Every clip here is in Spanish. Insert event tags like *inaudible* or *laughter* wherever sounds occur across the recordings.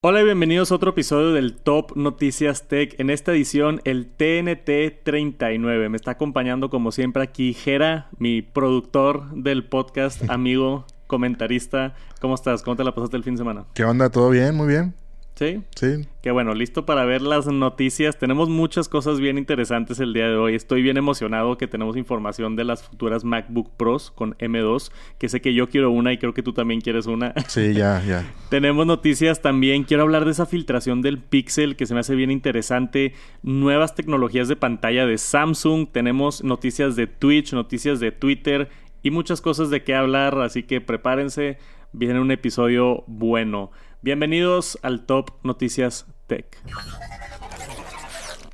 Hola y bienvenidos a otro episodio del Top Noticias Tech. En esta edición, el TNT 39. Me está acompañando, como siempre, aquí Jera, mi productor del podcast, *laughs* amigo, comentarista. ¿Cómo estás? ¿Cómo te la pasaste el fin de semana? ¿Qué onda? ¿Todo bien? Muy bien. ¿Sí? Sí. Qué bueno, listo para ver las noticias. Tenemos muchas cosas bien interesantes el día de hoy. Estoy bien emocionado que tenemos información de las futuras MacBook Pros con M2, que sé que yo quiero una y creo que tú también quieres una. *laughs* Sí, ya, ya. tenemos noticias también. Quiero hablar de esa filtración del Pixel que se me hace bien interesante. Nuevas tecnologías de pantalla de Samsung. Tenemos noticias de Twitch, noticias de Twitter y muchas cosas de qué hablar. Así que prepárense. Viene un episodio bueno. Bienvenidos al Top Noticias Tech.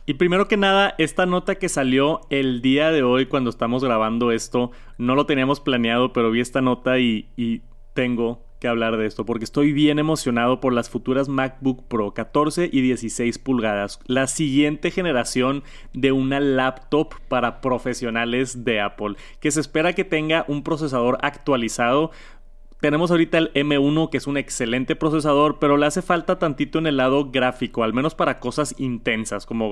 Y primero que nada, esta nota que salió el día de hoy cuando estamos grabando esto, no lo teníamos planeado, pero vi esta nota y, y tengo que hablar de esto porque estoy bien emocionado por las futuras MacBook Pro 14 y 16 pulgadas, la siguiente generación de una laptop para profesionales de Apple, que se espera que tenga un procesador actualizado tenemos ahorita el M1 que es un excelente procesador, pero le hace falta tantito en el lado gráfico, al menos para cosas intensas como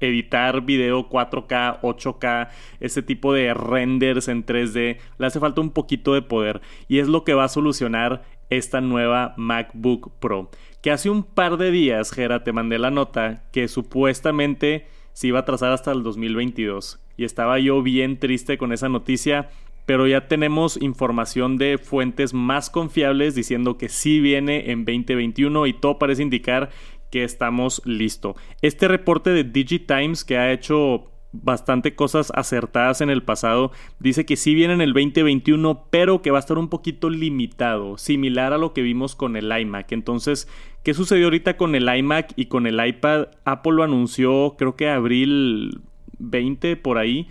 editar video 4K, 8K, ese tipo de renders en 3D, le hace falta un poquito de poder y es lo que va a solucionar esta nueva MacBook Pro. Que hace un par de días, Gera, te mandé la nota que supuestamente se iba a trazar hasta el 2022 y estaba yo bien triste con esa noticia pero ya tenemos información de fuentes más confiables diciendo que sí viene en 2021 y todo parece indicar que estamos listos. Este reporte de DigiTimes que ha hecho bastante cosas acertadas en el pasado. Dice que sí viene en el 2021, pero que va a estar un poquito limitado, similar a lo que vimos con el iMac. Entonces, ¿qué sucedió ahorita con el iMac y con el iPad? Apple lo anunció creo que abril 20 por ahí.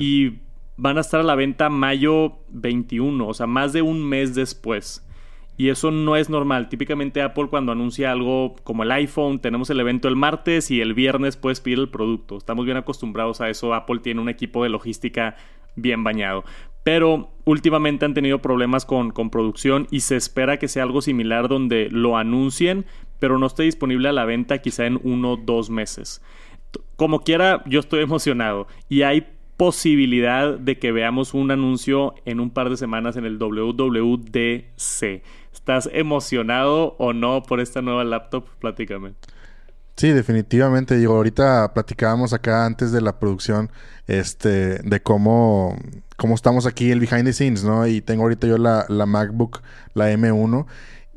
Y van a estar a la venta mayo 21, o sea, más de un mes después. Y eso no es normal. Típicamente Apple cuando anuncia algo como el iPhone, tenemos el evento el martes y el viernes puedes pedir el producto. Estamos bien acostumbrados a eso. Apple tiene un equipo de logística bien bañado. Pero últimamente han tenido problemas con, con producción y se espera que sea algo similar donde lo anuncien, pero no esté disponible a la venta quizá en uno o dos meses. Como quiera, yo estoy *laughs* emocionado. Y hay posibilidad de que veamos un anuncio en un par de semanas en el WWDC. ¿Estás emocionado o no por esta nueva laptop? Platícame. Sí, definitivamente. Digo, ahorita platicábamos acá antes de la producción este, de cómo, cómo estamos aquí el behind the scenes, ¿no? Y tengo ahorita yo la, la MacBook, la M1.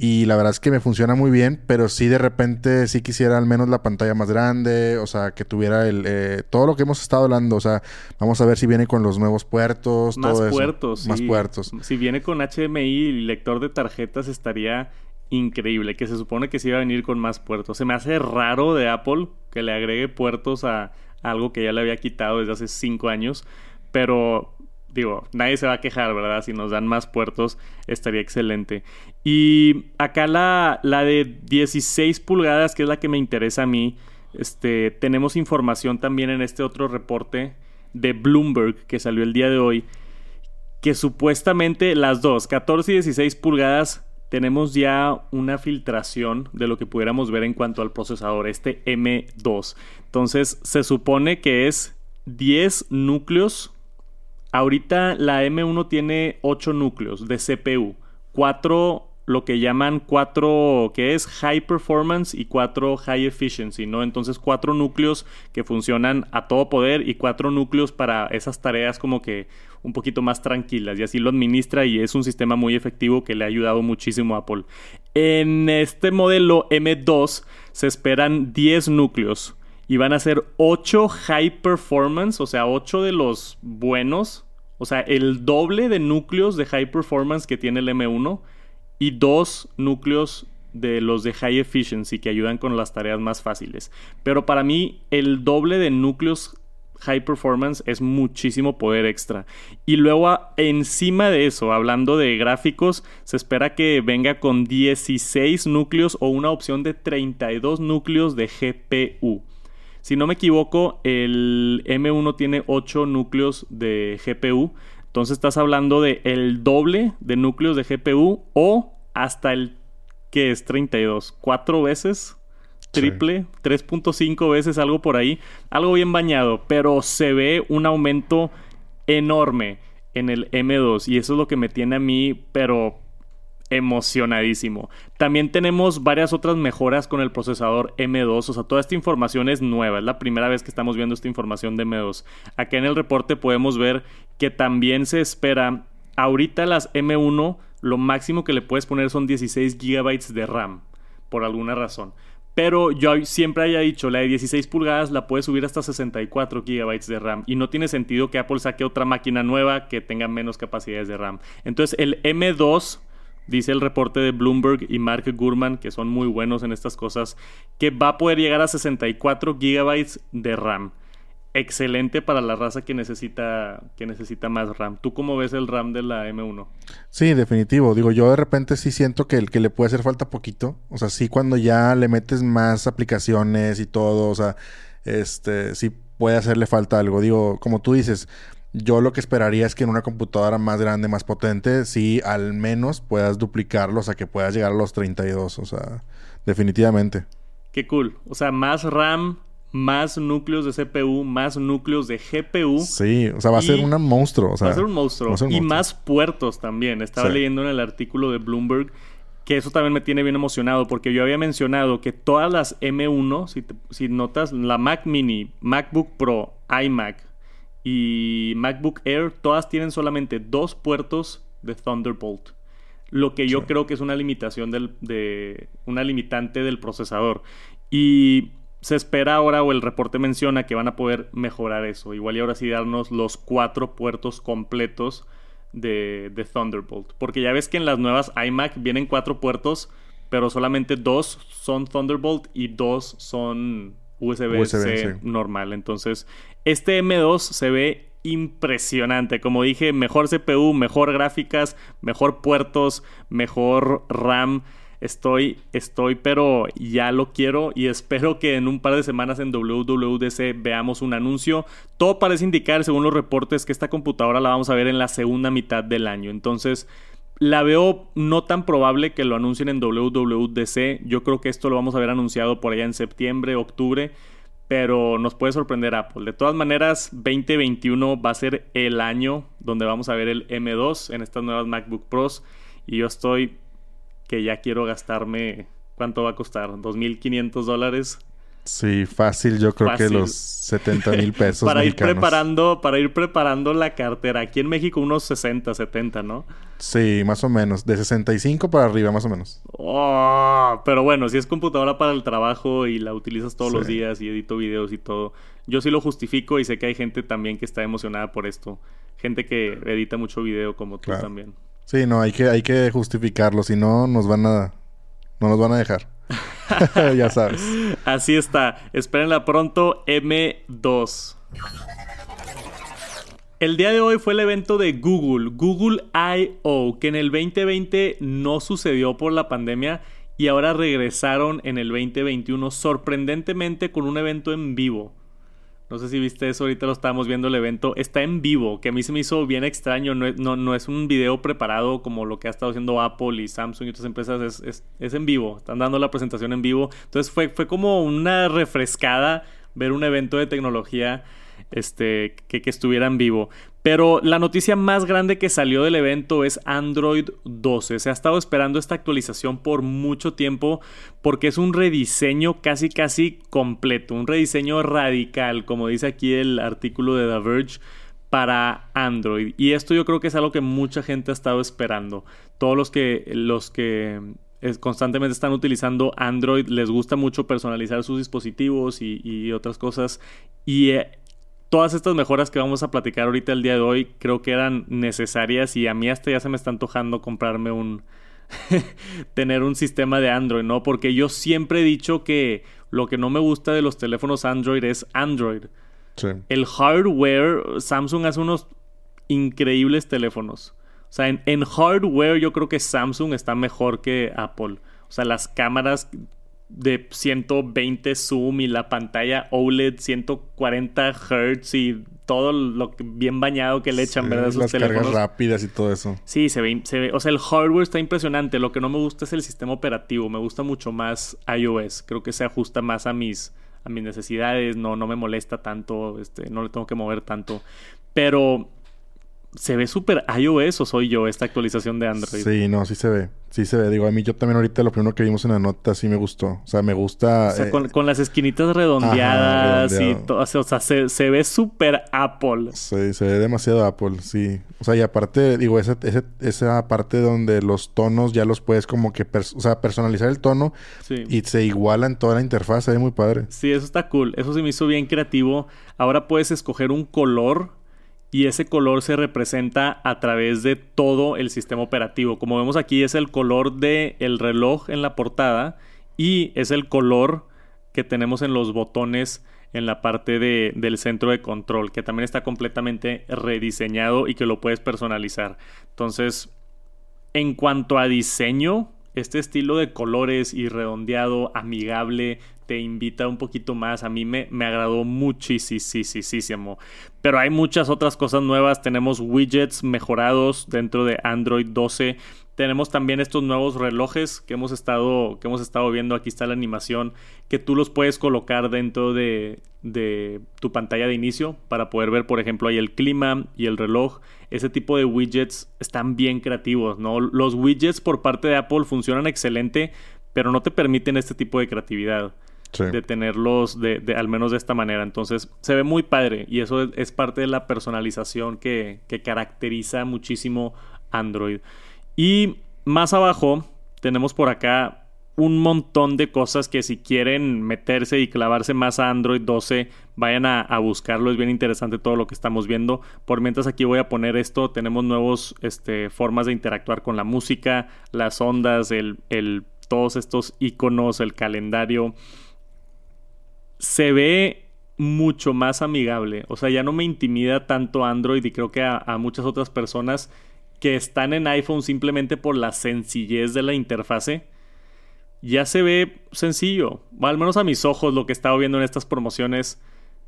Y la verdad es que me funciona muy bien, pero sí de repente sí quisiera al menos la pantalla más grande, o sea, que tuviera el eh, todo lo que hemos estado hablando, o sea, vamos a ver si viene con los nuevos puertos, más todo puertos, más puertos. Si viene con HDMI y lector de tarjetas estaría increíble, que se supone que sí iba a venir con más puertos. Se me hace raro de Apple que le agregue puertos a algo que ya le había quitado desde hace cinco años, pero digo, nadie se va a quejar, ¿verdad? Si nos dan más puertos, estaría excelente. Y acá la, la de 16 pulgadas, que es la que me interesa a mí, este, tenemos información también en este otro reporte de Bloomberg que salió el día de hoy, que supuestamente las dos, 14 y 16 pulgadas, tenemos ya una filtración de lo que pudiéramos ver en cuanto al procesador, este M2. Entonces, se supone que es 10 núcleos Ahorita la M1 tiene 8 núcleos de CPU, 4 lo que llaman 4 que es high performance y 4 high efficiency, ¿no? Entonces 4 núcleos que funcionan a todo poder y 4 núcleos para esas tareas como que un poquito más tranquilas y así lo administra y es un sistema muy efectivo que le ha ayudado muchísimo a Apple. En este modelo M2 se esperan 10 núcleos y van a ser 8 high performance, o sea, 8 de los buenos, o sea, el doble de núcleos de high performance que tiene el M1 y dos núcleos de los de high efficiency que ayudan con las tareas más fáciles. Pero para mí el doble de núcleos high performance es muchísimo poder extra. Y luego encima de eso, hablando de gráficos, se espera que venga con 16 núcleos o una opción de 32 núcleos de GPU. Si no me equivoco, el M1 tiene 8 núcleos de GPU. Entonces estás hablando de el doble de núcleos de GPU o hasta el que es 32, cuatro veces triple, 3.5 veces, algo por ahí, algo bien bañado, pero se ve un aumento enorme en el M2 y eso es lo que me tiene a mí, pero emocionadísimo. También tenemos varias otras mejoras con el procesador M2, o sea, toda esta información es nueva, es la primera vez que estamos viendo esta información de M2. Acá en el reporte podemos ver que también se espera, ahorita las M1, lo máximo que le puedes poner son 16 GB de RAM, por alguna razón. Pero yo siempre haya dicho, la de 16 pulgadas la puedes subir hasta 64 GB de RAM. Y no tiene sentido que Apple saque otra máquina nueva que tenga menos capacidades de RAM. Entonces el M2, dice el reporte de Bloomberg y Mark Gurman, que son muy buenos en estas cosas, que va a poder llegar a 64 GB de RAM excelente para la raza que necesita, que necesita más RAM. ¿Tú cómo ves el RAM de la M1? Sí, definitivo. Digo, yo de repente sí siento que, el que le puede hacer falta poquito. O sea, sí cuando ya le metes más aplicaciones y todo, o sea, este, sí puede hacerle falta algo. Digo, como tú dices, yo lo que esperaría es que en una computadora más grande, más potente, sí al menos puedas duplicarlo, o sea, que puedas llegar a los 32, o sea, definitivamente. Qué cool. O sea, más RAM, más núcleos de CPU, más núcleos de GPU. Sí, o sea, va a ser un monstruo. va a ser un monstruo. y más puertos también. Estaba leyendo en el artículo de Bloomberg que eso también me tiene bien emocionado porque yo había mencionado que todas las M1, si, si notas, la Mac Mini, MacBook Pro, iMac y MacBook Air, todas tienen solamente dos puertos de Thunderbolt. Lo que yo creo que es una limitación del, de una limitante del procesador. Y se espera ahora o el reporte menciona que van a poder mejorar eso. Igual y ahora sí darnos los cuatro puertos completos de, Thunderbolt. Porque ya ves que en las nuevas iMac vienen cuatro puertos, pero solamente dos son Thunderbolt y dos son USB-C normal. Entonces, este M2 se ve impresionante. Como dije, mejor CPU, mejor gráficas, mejor puertos, mejor RAM. Estoy, estoy, pero ya lo quiero y *laughs* espero que en un par de semanas en WWDC veamos un anuncio. Todo parece indicar, según los reportes, que esta computadora la vamos a ver en la segunda mitad del año. Entonces, la veo no tan probable que lo anuncien en WWDC. Yo creo que esto lo vamos a ver anunciado por allá en septiembre, octubre. Pero nos puede sorprender Apple. De todas maneras, 2021 va a ser el año donde vamos a ver el M2 en estas nuevas MacBook Pros. Y yo estoy que ya quiero gastarme, ¿cuánto va a costar? ¿2.500 dólares? Sí, fácil, yo creo que los 70 mil *laughs* pesos. para ir preparando, para ir preparando la cartera. Aquí en México unos 60, 70, ¿no? Sí, más o menos. De 65 para arriba, más o menos. Oh, pero bueno, si es computadora para el trabajo y la utilizas todos los días y edito videos y todo, yo sí lo justifico y sé que hay gente también que está emocionada por esto. Gente que edita mucho video como tú también. Sí, no, hay que, hay que justificarlo, si no nos van a no nos van a dejar. *laughs* ya sabes. Así está. Espérenla pronto M2. El día de hoy fue el evento de Google, Google I.O., que en el 2020 no sucedió por la pandemia y ahora regresaron en el 2021 sorprendentemente con un evento en vivo. No sé si viste eso, ahorita lo estábamos viendo el evento. Está en vivo, que a mí se me hizo bien extraño. No, no, es un video preparado como lo que ha estado haciendo Apple y Samsung y otras empresas. Es, es, en vivo. Están dando la presentación en vivo. Entonces fue, fue como una refrescada ver un evento de tecnología este, que, que estuviera en vivo. Pero la noticia más grande que salió del evento es Android 12. Se ha estado esperando esta actualización por mucho tiempo porque es un rediseño casi casi completo, un rediseño radical, como dice aquí el artículo de The Verge para Android. Y esto yo creo que es algo que mucha gente ha estado esperando. Todos los que los que constantemente están utilizando Android les gusta mucho personalizar sus dispositivos y, y otras cosas. Y eh, todas estas mejoras que vamos a platicar ahorita el día de hoy creo que eran necesarias y a mí hasta ya se me está antojando comprarme un *laughs* tener un sistema de Android, ¿no? Porque yo siempre he dicho que lo que no me gusta de los teléfonos Android es Android. El hardware, Samsung hace unos increíbles teléfonos. O sea, en, en hardware yo creo que Samsung está mejor que Apple. O sea, las cámaras de 120 zoom y la pantalla OLED 140 Hz y todo lo bien bañado que le echan, ¿verdad? Esos las cargas rápidas y todo eso. Sí, se ve, se ve, o sea, el hardware está impresionante. Lo que no me gusta es el sistema operativo. Me gusta mucho más iOS. Creo que se ajusta más a mis, a mis necesidades. No, no me molesta tanto. Este, no le tengo que mover tanto. Pero se ve súper iOS o soy yo esta actualización de Android. Sí, no, sí se ve. Sí se ve. Digo, a mí yo también ahorita lo primero que vimos en la nota sí me gustó. O sea, me gusta... O sea, con, eh, las esquinitas redondeadas y todo. O sea, se, ve súper Apple. Sí, se ve demasiado Apple, sí. O sea, y aparte, digo, esa, esa parte donde los tonos ya los puedes como que... o sea, personalizar el tono y se iguala en toda la interfaz. Se ve muy padre. Sí, eso está cool. Eso se me hizo bien creativo. Ahora puedes escoger un color y ese color se representa a través de todo el sistema operativo. Como vemos aquí es el color del el reloj en la portada y es el color que tenemos en los botones en la parte de, del centro de control, que también está completamente rediseñado y que lo puedes personalizar. Entonces, en cuanto a diseño, este estilo de colores y redondeado, amigable, te invita un poquito más. A mí me, me agradó muchísimo. Pero hay muchas otras cosas nuevas. Tenemos widgets mejorados dentro de Android 12. Tenemos también estos nuevos relojes que hemos estado, que hemos estado viendo. Aquí está la animación. Que tú los puedes colocar dentro de, de tu pantalla de inicio para poder ver, por ejemplo, ahí el clima y el reloj. Ese tipo de widgets están bien creativos, ¿no? Los widgets por parte de Apple funcionan excelente, pero no te permiten este tipo de creatividad de tenerlos de, al menos de esta manera. Entonces se ve muy padre y eso es, parte de la personalización que, que, caracteriza muchísimo Android. Y más abajo tenemos por acá un montón de cosas que si quieren meterse y clavarse más a Android 12, vayan a, buscarlo. Es bien interesante todo lo que estamos viendo. Por mientras aquí voy a poner esto, tenemos nuevos este, formas de interactuar con la música, las ondas, el, el, todos estos iconos, el calendario se ve mucho más amigable. O sea, ya no me intimida tanto Android y creo que a, muchas otras personas que están en iPhone simplemente por la sencillez de la interfase. Ya se ve sencillo. Al menos a mis ojos lo que he estado viendo en estas promociones.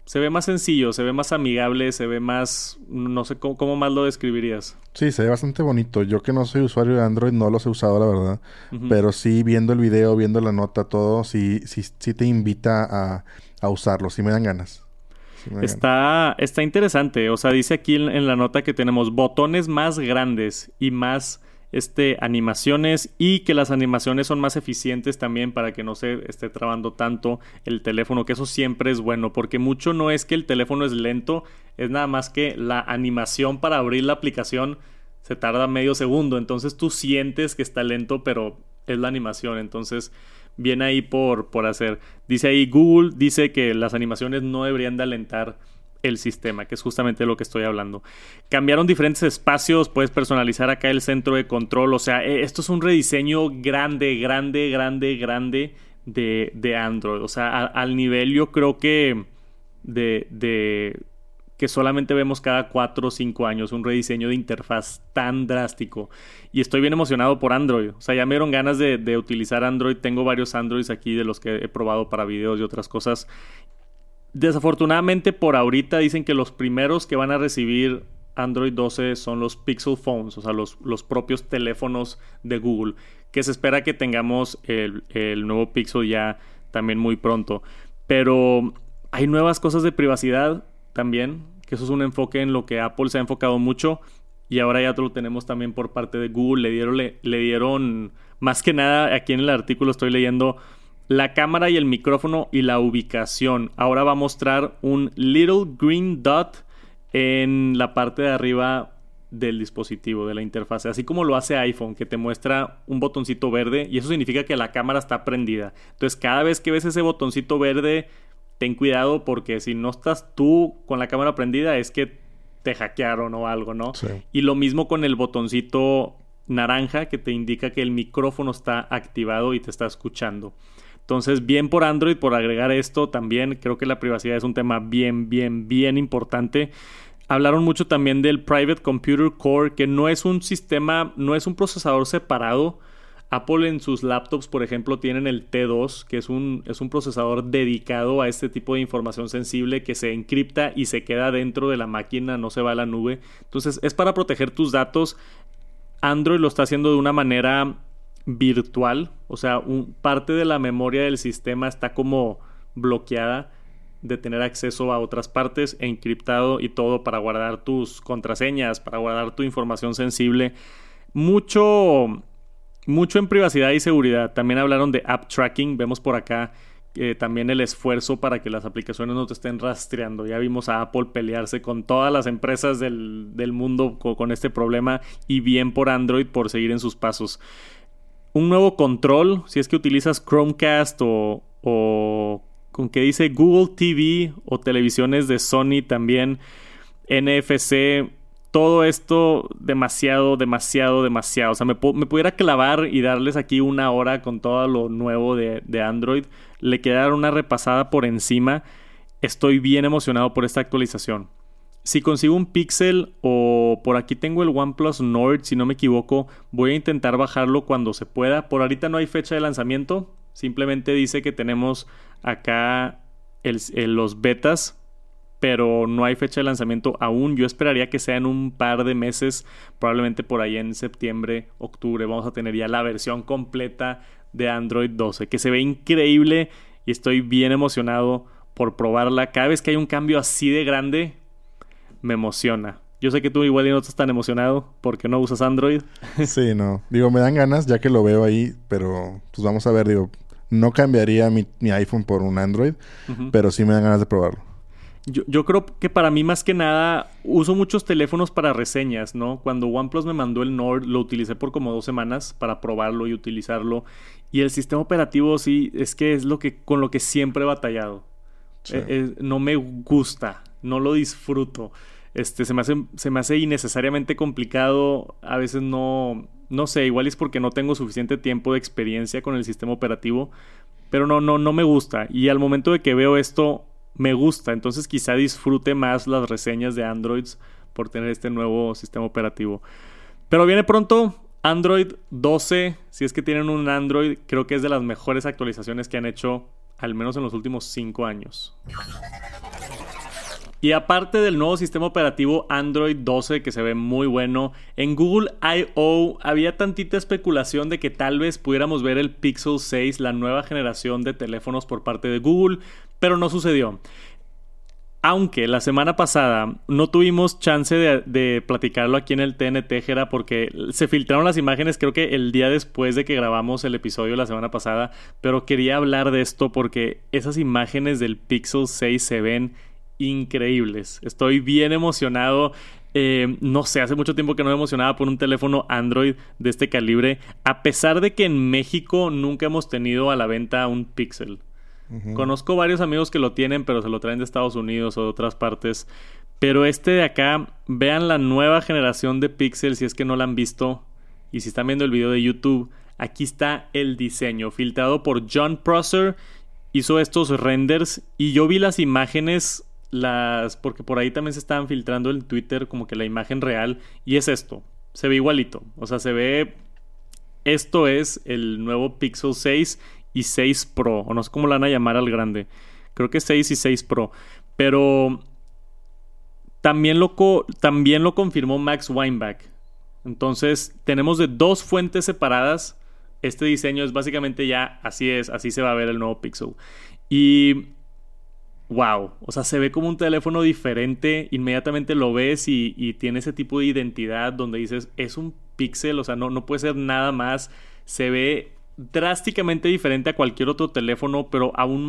Se ve más sencillo, se ve más amigable, se ve más... No sé cómo, más lo describirías. Sí, se ve bastante bonito. Yo que no soy usuario de Android no los he usado, la verdad. Pero sí, viendo el video, viendo la nota, todo, sí, sí, sí te invita a, a usarlo. Sí me dan ganas. Está, está interesante. O sea, dice aquí en, la nota que tenemos botones más grandes y más este, animaciones y que las animaciones son más eficientes también para que no se esté trabando tanto el teléfono, que eso siempre es bueno, porque mucho no es que el teléfono es lento, es nada más que la animación para abrir la aplicación se tarda medio segundo, entonces tú sientes que está lento, pero es la animación, entonces viene ahí por, por hacer. Dice ahí Google, dice que las animaciones no deberían de alentar el sistema, que es justamente lo que estoy hablando. Cambiaron diferentes espacios, puedes personalizar acá el centro de control, o sea, e, esto es un rediseño grande, grande, grande, grande de, de Android, o sea, al nivel yo creo que de, de que solamente vemos cada 4 o 5 años, un rediseño de interfaz tan drástico. Y estoy bien emocionado por Android. O sea, ya me dieron ganas de, de, utilizar Android. Tengo varios Androids aquí de los que he probado para videos y otras cosas. Desafortunadamente por ahorita dicen que los primeros que van a recibir Android 12 son los Pixel Phones, o sea, los, los propios teléfonos de Google, que se espera que tengamos el, el nuevo Pixel ya también muy pronto. Pero hay nuevas cosas de privacidad también, que eso es un enfoque en lo que Apple se ha enfocado mucho y ahora ya lo tenemos también por parte de Google. Le dieron, le, dieron más que nada, aquí en el artículo estoy leyendo la cámara y el micrófono y la ubicación. Ahora va a mostrar un little green dot en la parte de arriba del dispositivo, de la interfase, así como lo hace iPhone, que te muestra un botoncito verde y eso significa que la cámara está prendida. Entonces, cada vez que ves ese botoncito verde, ten cuidado porque si no estás tú con la cámara prendida es que te hackearon o algo, ¿no? Y lo mismo con el botoncito naranja que te indica que el micrófono está activado y te está escuchando. Entonces, bien por Android por agregar esto también. Creo que la privacidad es un tema bien, bien, bien importante. Hablaron mucho también del Private Computer Core, que no es un sistema, no es un procesador separado Apple en sus laptops, por ejemplo, tienen el T2, que es un, es un procesador dedicado a este tipo de información sensible que se encripta y se queda dentro de la máquina, no se va a la nube. Entonces es para proteger tus datos. Android lo está haciendo de una manera virtual, o sea, parte de la memoria del sistema está como bloqueada de tener acceso a otras partes, encriptado y todo para guardar tus contraseñas, para guardar tu información sensible. Mucho mucho en privacidad y seguridad. También hablaron de app tracking. Vemos por acá eh, también el esfuerzo para que las aplicaciones no te estén rastreando. Ya vimos a Apple pelearse con todas las empresas del, mundo con, este problema y bien por Android por seguir en sus pasos. Un nuevo control, si es que utilizas Chromecast o, o con que dice Google TV o televisiones de Sony también, NFC todo esto demasiado, demasiado, demasiado. O sea, me, pudiera clavar y darles aquí una hora con todo lo nuevo de, Android. Le quedaron una repasada por encima. Estoy bien emocionado por esta actualización. Si consigo un Pixel o por aquí tengo el OnePlus Nord, si no me equivoco, voy a intentar bajarlo cuando se pueda. Por ahorita no hay fecha de lanzamiento. Simplemente dice que tenemos acá los betas pero no hay fecha de lanzamiento aún. Yo esperaría que sea en un par de meses, probablemente por ahí en septiembre, octubre, vamos a tener ya la versión completa de Android 12, que se ve increíble y estoy bien emocionado por probarla. Cada vez que hay un cambio así de grande, me emociona. Yo sé que tú igual no estás tan emocionado porque no usas Android. *laughs* Sí, no. Digo, me dan ganas ya que lo veo ahí, pero pues vamos a ver, digo, no cambiaría mi, iPhone por un Android, pero sí me dan ganas de probarlo. Yo, creo que para mí más que nada uso muchos teléfonos para reseñas, ¿no? Cuando OnePlus me mandó el Nord lo utilicé por como dos semanas para probarlo y utilizarlo. Y el sistema operativo sí es que es lo que con lo que siempre he batallado. Eh, eh, no me gusta, no lo disfruto. Este, se me hace, se me hace innecesariamente complicado. A veces no, no sé, igual es porque no tengo suficiente tiempo de experiencia con el sistema operativo. Pero no, no, no me gusta. Y al momento de que veo esto, me gusta. Entonces quizá disfrute más las reseñas de Androids por tener este nuevo sistema operativo. Pero viene pronto Android 12. Si es que tienen un Android, creo que es de las mejores actualizaciones que han hecho, al menos en los últimos 5 años. Y aparte del nuevo sistema operativo Android 12 que se ve muy bueno, en Google I.O. había tantita especulación de que tal vez pudiéramos ver el Pixel 6, la nueva generación de teléfonos por parte de Google, pero no sucedió. Aunque la semana pasada no tuvimos chance de, platicarlo aquí en el TNT, Jera, porque se filtraron las imágenes creo que el día después de que grabamos el episodio la semana pasada, pero quería hablar de esto porque esas imágenes del Pixel 6 se ven increíbles. Estoy bien emocionado. Eh, no sé, hace mucho tiempo que no me emocionaba por un teléfono Android de este calibre, a pesar de que en México nunca hemos tenido a la venta un Pixel. Conozco varios amigos que lo tienen, pero se lo traen de Estados Unidos o de otras partes. Pero este de acá, vean la nueva generación de Pixel si es que no la han visto. Y si están viendo el video de YouTube, aquí está el diseño, filtrado por John Prosser. Hizo estos renders y yo vi las imágenes las porque por ahí también se estaban filtrando en Twitter como que la imagen real y es esto, se ve igualito, o sea, se ve esto es el nuevo Pixel 6 y 6 Pro, o no sé cómo lo van a llamar al grande. Creo que 6 y 6 Pro, pero también lo, también lo confirmó Max Weinbach. Entonces, tenemos de dos fuentes separadas. Este diseño es básicamente ya así es, así se va a ver el nuevo Pixel. Y wow, o sea, se ve como un teléfono diferente, inmediatamente lo ves y, tiene ese tipo de identidad donde dices, es un pixel, o sea, no, no puede ser nada más, se ve drásticamente diferente a cualquier otro teléfono, pero aún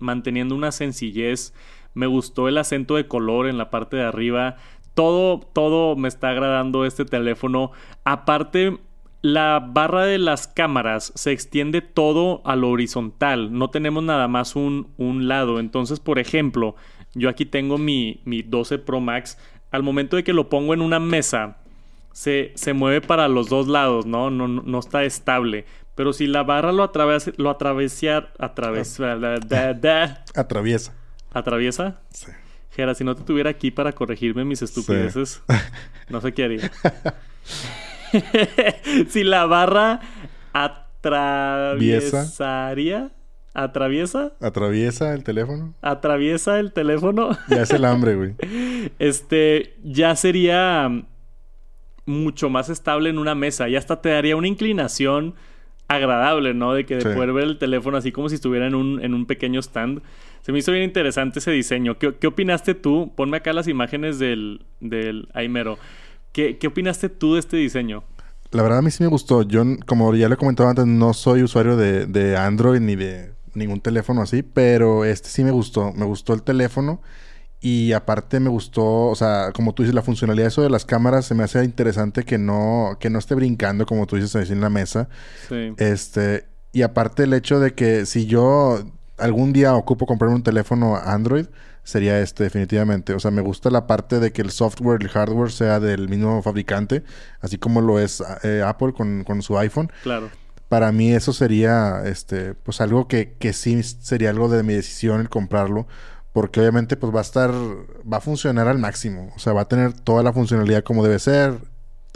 manteniendo una sencillez. Me gustó el acento de color en la parte de arriba. Todo, todo me está agradando este teléfono. Aparte, la barra de las cámaras se extiende todo a lo horizontal, no tenemos nada más un, un lado. Entonces, por ejemplo, yo aquí tengo mi, mi, 12 Pro Max. Al momento de que lo pongo en una mesa, se, se mueve para los dos lados, ¿no? No, no está estable. Pero si la barra lo atraviesa, lo atraviesa, atraviesa, atraviesa. ¿Atraviesa? Sí. Gera, si no te tuviera aquí para corregirme mis estupideces, *laughs* no sé qué haría. *laughs* si la barra atraviesaría. ¿Atraviesa? ¿Atraviesa el teléfono? ¿Atraviesa el teléfono? Ya es el hambre, güey. *laughs* este, ya sería mucho más estable en una mesa. Y hasta te daría una inclinación agradable, ¿no? De que de poder ver el teléfono así como si estuviera en un, en un pequeño stand. Se me hizo bien interesante ese diseño. ¿Qué, qué opinaste tú? Ponme acá las imágenes del, del Aimero. ¿Qué, ¿Qué opinaste tú de este diseño? La verdad a mí sí me gustó. Yo, como ya le comentaba antes, no soy usuario de, de Android ni de ningún teléfono así, pero este sí me gustó. Me gustó el teléfono. Y aparte me gustó, o sea, como tú dices, la funcionalidad eso de las cámaras se me hace interesante que no, que no esté brincando, como tú dices, en la mesa. Sí. Este, y aparte el hecho de que si yo algún día ocupo comprarme un teléfono Android, sería este, definitivamente. O sea, me gusta la parte de que el software el hardware sea del mismo fabricante, así como lo es eh, Apple con, con su iPhone. Claro para mí eso sería este pues algo que, que sí sería algo de mi decisión el comprarlo porque obviamente pues va a estar va a funcionar al máximo. O sea va a tener toda la funcionalidad como debe ser.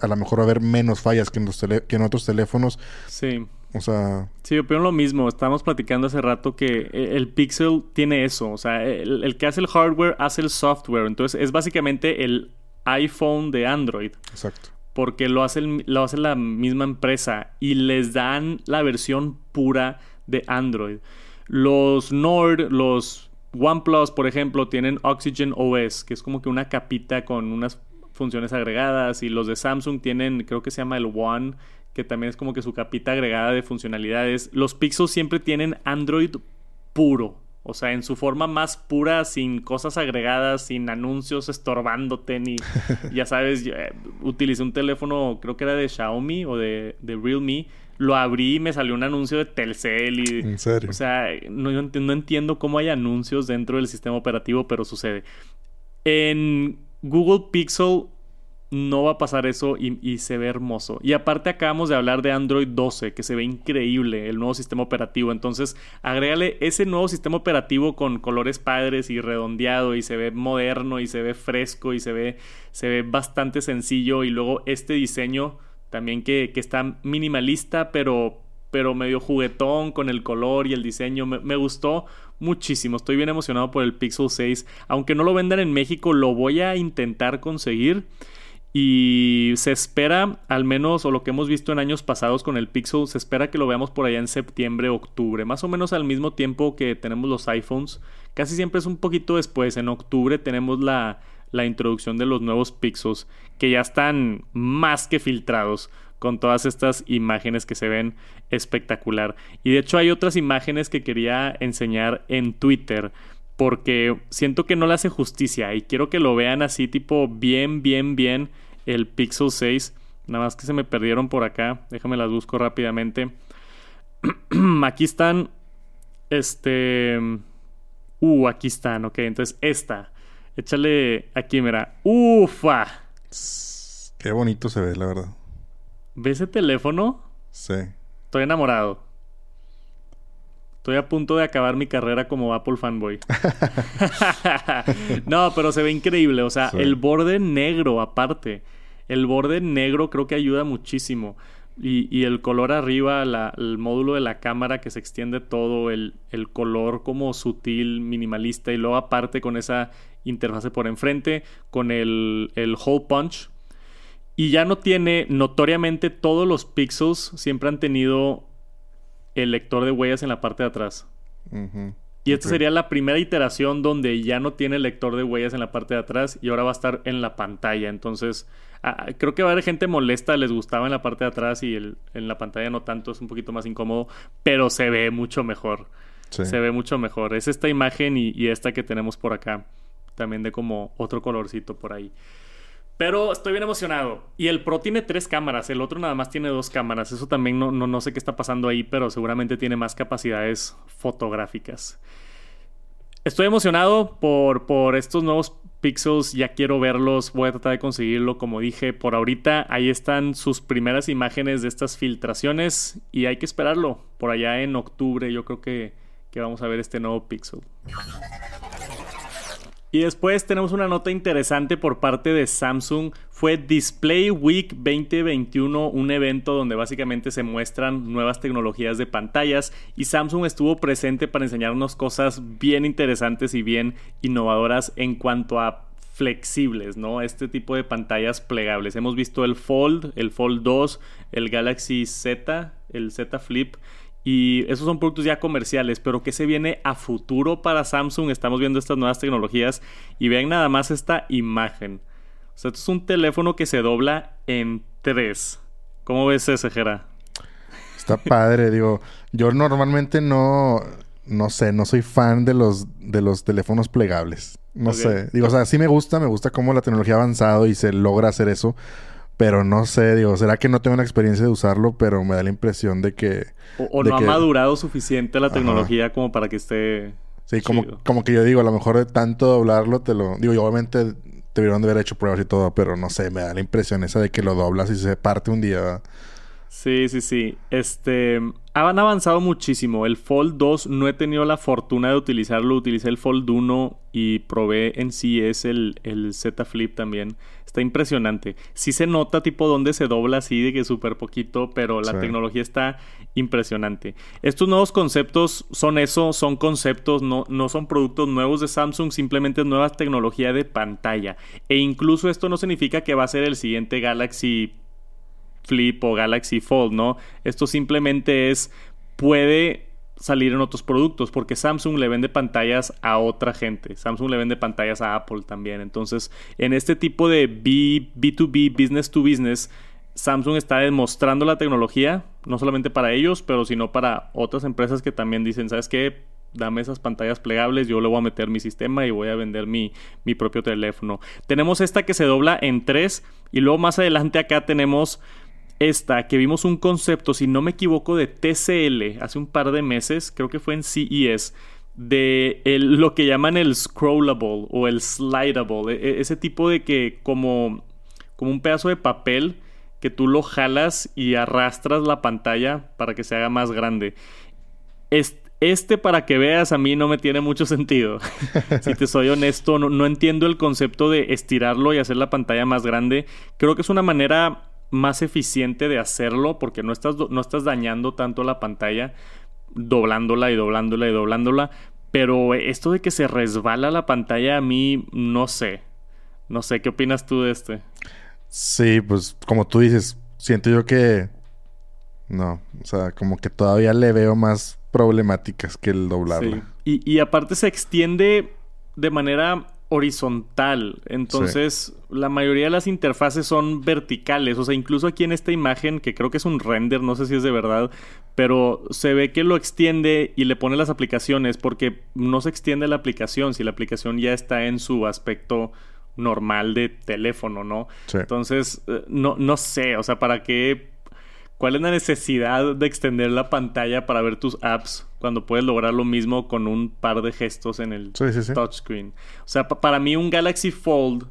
A lo mejor va a haber menos fallas que en, los que en otros teléfonos. Sí. O sea sí opino lo mismo. Estábamos platicando hace rato que eh, el Pixel tiene eso. O sea el, el que hace el hardware hace el software. Entonces es básicamente el iPhone de Android. Exacto. Porque lo hace, lo hace la misma empresa y les dan la versión pura de Android. Los Nord, los OnePlus, por ejemplo, tienen Oxygen OS, que es como que una capita con unas funciones agregadas. Y los de Samsung tienen, creo que se llama el One, que también es como que su capita agregada de funcionalidades. Los Pixels siempre tienen Android puro. O sea, en su forma más pura, sin cosas agregadas, sin anuncios estorbándote, ni. *laughs* ya sabes, eh, utilicé un teléfono, creo que era de Xiaomi o de, de Realme. Lo abrí y me salió un anuncio de Telcel y... ¿En serio? O sea, no, no entiendo cómo hay anuncios dentro del sistema operativo, pero sucede. En Google Pixel no va a pasar eso y, se ve hermoso. Y aparte acabamos de hablar de Android 12, que se ve increíble, el nuevo sistema operativo. Entonces, agrégale ese nuevo sistema operativo con colores padres y redondeado y se ve moderno y se ve fresco y se ve, se ve bastante sencillo. Y luego este diseño también que, que está minimalista, pero, pero medio juguetón con el color y el diseño. Me, me gustó muchísimo. Estoy bien emocionado por el Pixel 6. Aunque no lo vendan en México, lo voy a intentar conseguir. Y se espera, al menos, o lo que hemos visto en años pasados con el Pixel, se espera que lo veamos por allá en septiembre, octubre, más o menos al mismo tiempo que tenemos los iPhones. Casi siempre es un poquito después, en octubre tenemos la, la introducción de los nuevos Pixels, que ya están más que filtrados con todas estas imágenes que se ven espectacular. Y de hecho hay otras imágenes que quería enseñar en Twitter porque siento que no le hace justicia y quiero que lo vean así tipo bien, bien, bien el Pixel 6. Nada más que se me perdieron por acá. Déjame las busco rápidamente. *clears throat* aquí están. Este. Uh, aquí están. Ok, entonces esta. Échale aquí, mira. Ufa. Qué bonito se ve, la verdad. ¿Ves ese teléfono? Sí. Estoy enamorado. Estoy a punto de acabar mi carrera como Apple fanboy. *laughs* no, pero se ve increíble. O sea, el borde negro aparte. El borde negro creo que ayuda muchísimo. Y, el color arriba, el módulo de la cámara que se extiende todo, el, el, color como sutil, minimalista, y luego aparte con esa interfase por enfrente, con el, el hole punch. Y ya no tiene, notoriamente todos los pixels siempre han tenido el lector de huellas en la parte de atrás. Y esta sería la primera iteración donde ya no tiene lector de huellas en la parte de atrás y ahora va a estar en la pantalla. Entonces, ah, creo que va a haber gente molesta, les gustaba en la parte de atrás y en la pantalla no tanto, es un poquito más incómodo, pero se ve mucho mejor. Se ve mucho mejor. Es esta imagen y, y esta que tenemos por acá. También de como otro colorcito por ahí. Pero estoy bien emocionado. Y el Pro tiene tres cámaras, el otro nada más tiene dos cámaras. Eso también no, no, sé qué está pasando ahí, pero seguramente tiene más capacidades fotográficas. Estoy emocionado por, por estos nuevos pixels, ya quiero verlos, voy a tratar de conseguirlo como dije por ahorita. Ahí están sus primeras imágenes de estas filtraciones y hay que esperarlo. Por allá en octubre yo creo que, que vamos a ver este nuevo pixel. Y después tenemos una nota interesante por parte de Samsung. Fue Display Week 2021, un evento donde básicamente se muestran nuevas tecnologías de pantallas y Samsung estuvo presente para enseñarnos cosas bien interesantes y bien innovadoras en cuanto a flexibles, ¿no? Este tipo de pantallas plegables. Hemos visto el Fold, el Fold 2, el Galaxy Z, el Z Flip y esos son productos ya comerciales, pero ¿qué se viene a futuro para Samsung? Estamos viendo estas nuevas tecnologías y vean nada más esta imagen. O sea, esto es un teléfono que se dobla en tres. ¿Cómo ves ese, Jera? Está padre, *laughs* digo. Yo normalmente no, no sé, no soy fan de los, de los teléfonos plegables. No sé. Digo, o sea, sí me gusta, me gusta cómo la tecnología ha avanzado y se logra hacer eso. Pero no sé, digo, será que no tengo una experiencia de usarlo, pero me da la impresión de que. O, no ha madurado suficiente la tecnología como para que esté. Sí, como, como que yo digo, a lo mejor de tanto doblarlo, te lo. Digo, y obviamente debieron de haber hecho pruebas y todo, pero no sé, me da la impresión esa de que lo doblas y se parte un día. Sí, sí, sí. Este. Han avanzado muchísimo. El Fold 2 no he tenido la fortuna de utilizarlo. Utilicé el Fold 1 y probé en sí es el, el Z Flip también. Está impresionante. Sí se nota tipo donde se dobla así de que súper poquito, pero la tecnología está impresionante. Estos nuevos conceptos son eso, son conceptos, no, no son productos nuevos de Samsung, simplemente nueva tecnología de pantalla. E incluso esto no significa que va a ser el siguiente Galaxy Flip o Galaxy Fold, ¿no? Esto simplemente es, puede salir en otros productos, porque Samsung le vende pantallas a otra gente. Samsung le vende pantallas a Apple también. Entonces, en este tipo de B, B2B, business to business, Samsung está demostrando la tecnología, no solamente para ellos, pero sino para otras empresas que también dicen, ¿sabes qué? Dame esas pantallas plegables, yo le voy a meter mi sistema y voy a vender mi, mi propio teléfono. Tenemos esta que se dobla en tres y luego más adelante acá tenemos esta, que vimos un concepto, si no me equivoco, de TCL hace un par de meses, creo que fue en CES, de lo que llaman el scrollable o el slidable, e, e, ese tipo de que como, como un pedazo de papel que tú lo jalas y arrastras la pantalla para que se haga más grande. Este, para que veas, a mí no me tiene mucho sentido. *laughs* si te soy honesto, no, no entiendo el concepto de estirarlo y hacer la pantalla más grande. Creo que es una manera más eficiente de hacerlo porque no estás, no estás dañando tanto la pantalla doblándola y doblándola y doblándola. Pero esto de que se resbala la pantalla a mí no sé. No sé, ¿qué opinas tú de este? Sí, pues como tú dices, siento yo que... No, o sea, como que todavía le veo más problemáticas que el doblarla. Y, y aparte se extiende de manera horizontal. Entonces, la mayoría de las interfaces son verticales. O sea, incluso aquí en esta imagen, que creo que es un render, no sé si es de verdad, pero se ve que lo extiende y le pone las aplicaciones porque no se extiende la aplicación si la aplicación ya está en su aspecto normal de teléfono, ¿no? Entonces, eh, no, no sé, o sea, ¿para qué ¿Cuál es la necesidad de extender la pantalla para ver tus apps cuando puedes lograr lo mismo con un par de gestos en el touchscreen? O sea, para mí un Galaxy Fold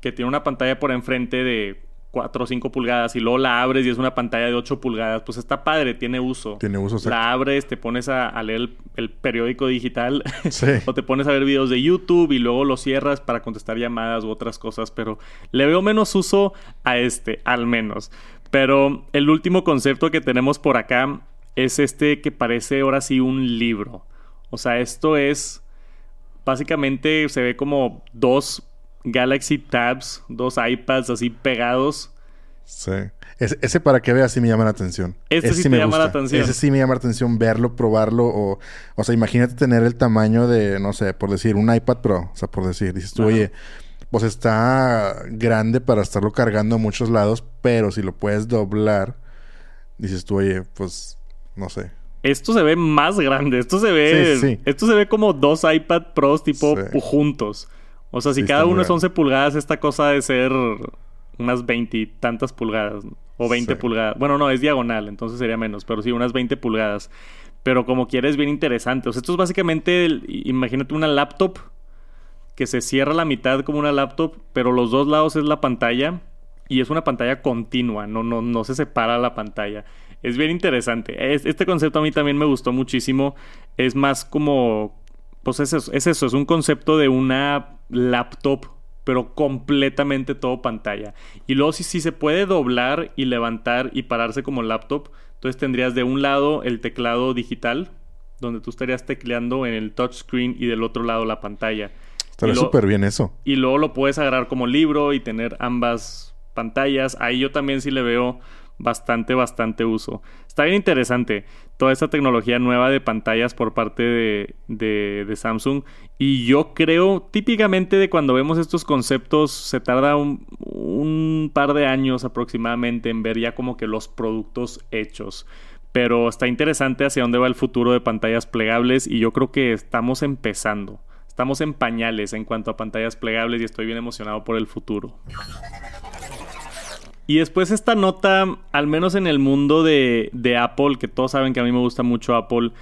que tiene una pantalla por enfrente de 4 o 5 pulgadas y luego la abres y es una pantalla de 8 pulgadas, pues está padre, tiene uso. Tiene uso, La abres, te pones a, leer el, periódico digital *laughs* o te pones a ver videos de YouTube y luego lo cierras para contestar llamadas u otras cosas, pero le veo menos uso a este, al menos. Pero el último concepto que tenemos por acá es este que parece ahora sí un libro. O sea, esto es básicamente se ve como dos Galaxy Tabs, dos iPads así pegados. Sí. Ese, para que veas sí me llama la atención. Este sí, me llama la atención. Ese sí me llama la atención verlo, probarlo. O, o sea, imagínate tener el tamaño de, no sé, por decir, un iPad Pro. O sea, por decir, dices tú, oye, pues está grande para estarlo cargando a muchos lados, pero si lo puedes doblar, dices tú, oye, pues no sé. Esto se ve más grande, esto se ve, esto se ve como dos iPad Pros tipo juntos. O sea, si cada uno es 11 pulgadas, esta cosa de ser unas 20 y tantas pulgadas. O 20 pulgadas. Bueno, no, es diagonal, entonces sería menos, pero sí, unas 20 pulgadas. Pero como quieres, bien interesante. O sea, esto es básicamente, imagínate una laptop que se cierra la mitad como una laptop, pero los dos lados es la pantalla y es una pantalla continua, no, no, no se separa la pantalla. Es bien interesante. Este concepto a mí también me gustó muchísimo. Es más como, pues es eso, es eso, es un concepto de una laptop, pero completamente todo pantalla. Y luego si, si se puede doblar y levantar y pararse como laptop, entonces tendrías de un lado el teclado digital, donde tú estarías tecleando en el touchscreen y del otro lado la pantalla. Estaría súper bien eso. Y luego lo puedes agarrar como libro y tener ambas pantallas. Ahí yo también sí le veo bastante, bastante uso. Está bien interesante toda esta tecnología nueva de pantallas por parte de, de, Samsung. Y yo creo, típicamente de cuando vemos estos conceptos, se tarda un, un par de años aproximadamente en ver ya como que los productos hechos. Pero está interesante hacia dónde va el futuro de pantallas plegables y yo creo que estamos empezando. Estamos en pañales en cuanto a pantallas plegables y estoy bien emocionado por el futuro. Y después esta nota, al menos en el mundo de, Apple, que todos saben que a mí me gusta mucho Apple,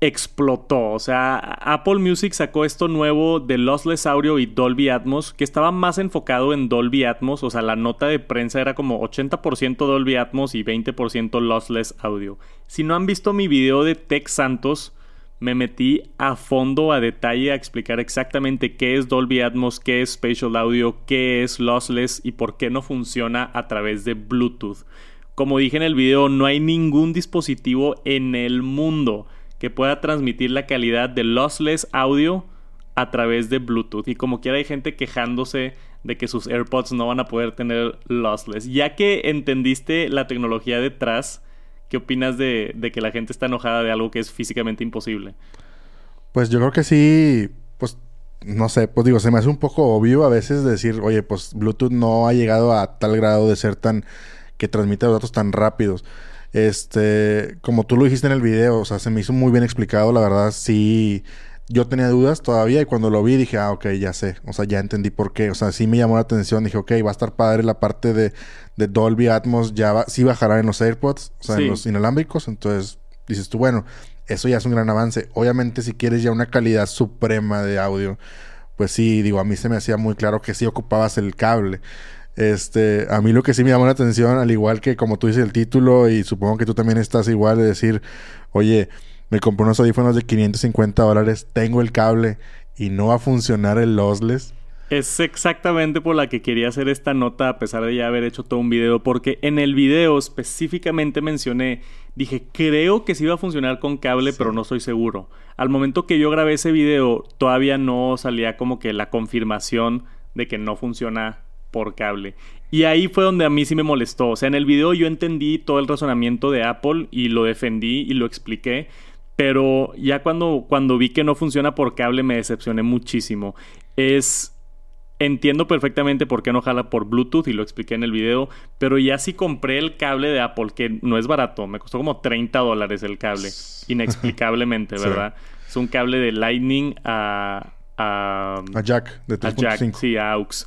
explotó. O sea, Apple Music sacó esto nuevo de Lossless Audio y Dolby Atmos, que estaba más enfocado en Dolby Atmos. O sea, la nota de prensa era como 80% Dolby Atmos y 20% Lossless Audio. Si no han visto mi video de Tech Santos, me metí a fondo, a detalle, a explicar exactamente qué es Dolby Atmos, qué es Spatial Audio, qué es Lossless y por qué no funciona a través de Bluetooth. Como dije en el video, no hay ningún dispositivo en el mundo que pueda transmitir la calidad de Lossless Audio a través de Bluetooth. Y como quiera hay gente quejándose de que sus AirPods no van a poder tener lossless. Ya que entendiste la tecnología detrás, ¿Qué opinas de, que la gente está enojada de algo que es físicamente imposible? Pues yo creo que sí, pues no sé, pues digo, se me hace un poco obvio a veces decir, oye, pues Bluetooth no ha llegado a tal grado de ser tan, que transmite los datos tan rápidos. Este, como tú lo dijiste en el video, o sea, se me hizo muy bien explicado, la verdad sí yo tenía dudas todavía y cuando lo vi dije, ah, ok, ya sé, o sea, ya entendí por qué, o sea, sí me llamó la atención, dije, ok, va a estar padre la parte de, de Dolby Atmos, ya va, sí bajará en los AirPods, o sea, en los inalámbricos, entonces dices tú, bueno, eso ya es un gran avance. Obviamente si quieres ya una calidad suprema de audio, pues sí, digo, a mí se me hacía muy claro que sí ocupabas el cable. Este, a mí lo que sí me llamó la atención, al igual que como tú dices el título y supongo que tú también estás igual de decir, oye, me compré unos audífonos de 550 dólares, tengo el cable y no va a funcionar el lossless. Es exactamente por la que quería hacer esta nota a pesar de ya haber hecho todo un video, porque en el video específicamente mencioné, dije, creo que sí va a funcionar con cable, pero no estoy seguro. Al momento que yo grabé ese video, todavía no salía como que la confirmación de que no funciona por cable. Y ahí fue donde a mí sí me molestó. O sea, en el video yo entendí todo el razonamiento de Apple y lo defendí y lo expliqué. Pero ya cuando, cuando vi que no funciona por cable me decepcioné muchísimo. Es... Entiendo perfectamente por qué no jala por Bluetooth y lo expliqué en el video, pero ya si compré el cable de Apple, que no es barato, me costó como 30 dólares el cable, *laughs* inexplicablemente, ¿verdad? Es un cable de Lightning a... A, a Jack de 3.5. Sí, a AUX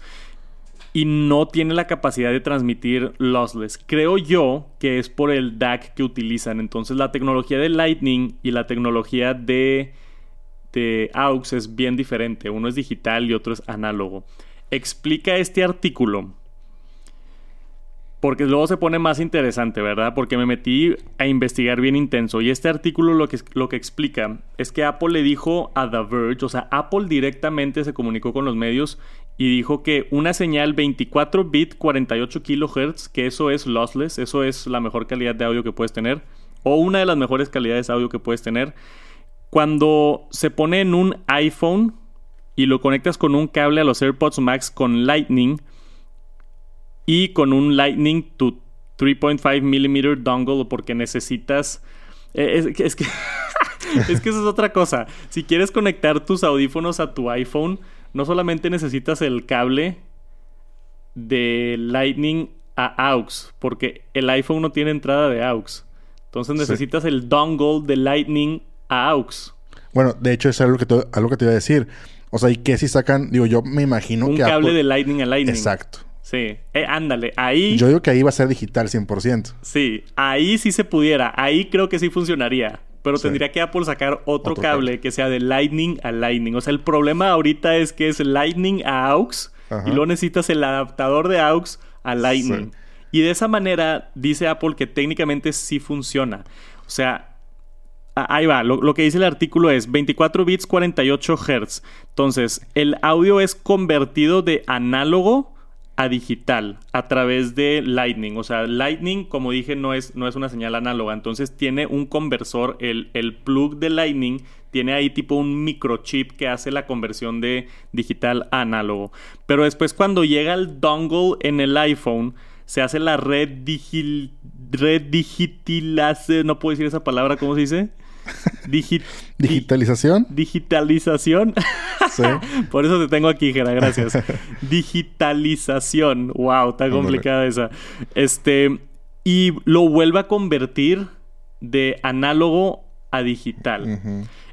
y no tiene la capacidad de transmitir lossless. Creo yo que es por el DAC que utilizan. Entonces la tecnología de Lightning y la tecnología de, de AUX es bien diferente. Uno es digital y otro es análogo. Explica este artículo. Porque luego se pone más interesante, ¿verdad? Porque me metí a investigar bien intenso. Y este artículo lo que, lo que explica es que Apple le dijo a The Verge, o sea, Apple directamente se comunicó con los medios y dijo que una señal 24 bit 48 kHz, que eso es lossless, eso es la mejor calidad de audio que puedes tener, o una de las mejores calidades de audio que puedes tener, cuando se pone en un iPhone y lo conectas con un cable a los AirPods Max con Lightning y con un Lightning to 3.5 mm dongle porque necesitas... Es, es que... es que *laughs* eso es otra cosa. Si quieres conectar tus audífonos a tu iPhone, no solamente necesitas el cable de Lightning a AUX, porque el iPhone no tiene entrada de AUX. Entonces necesitas el dongle de Lightning a AUX. Bueno, de hecho es algo que te, algo que te iba a decir. O sea, ¿y qué si sacan? Digo, yo me imagino Un que... Un cable de Lightning a Lightning. Exacto. Sí. Eh, ándale, ahí... Yo digo que ahí va a ser digital 100%. Sí, ahí sí se pudiera. Ahí creo que sí funcionaría. Pero tendría que Apple sacar otro, cable, que sea de Lightning a Lightning. O sea, el problema ahorita es que es Lightning a AUX y luego necesitas el adaptador de AUX a Lightning. Y de esa manera dice Apple que técnicamente sí funciona. O sea, ahí va, lo, que dice el artículo es 24 bits 48 Hz. Entonces, el audio es convertido de análogo a digital a través de Lightning. O sea, Lightning, como dije, no es, no es una señal análoga. Entonces tiene un conversor, el, el plug de Lightning tiene ahí tipo un microchip que hace la conversión de digital a análogo. Pero después cuando llega el dongle en el iPhone, se hace la red, digi red. No puedo decir esa palabra, ¿cómo se dice? *laughs* ¿Digitalización? Digitalización. Sí. *laughs* Por eso te tengo aquí, Jera, gracias. *laughs* Digitalización. Wow, está complicada esa. Este. Y lo vuelve a convertir de análogo a digital.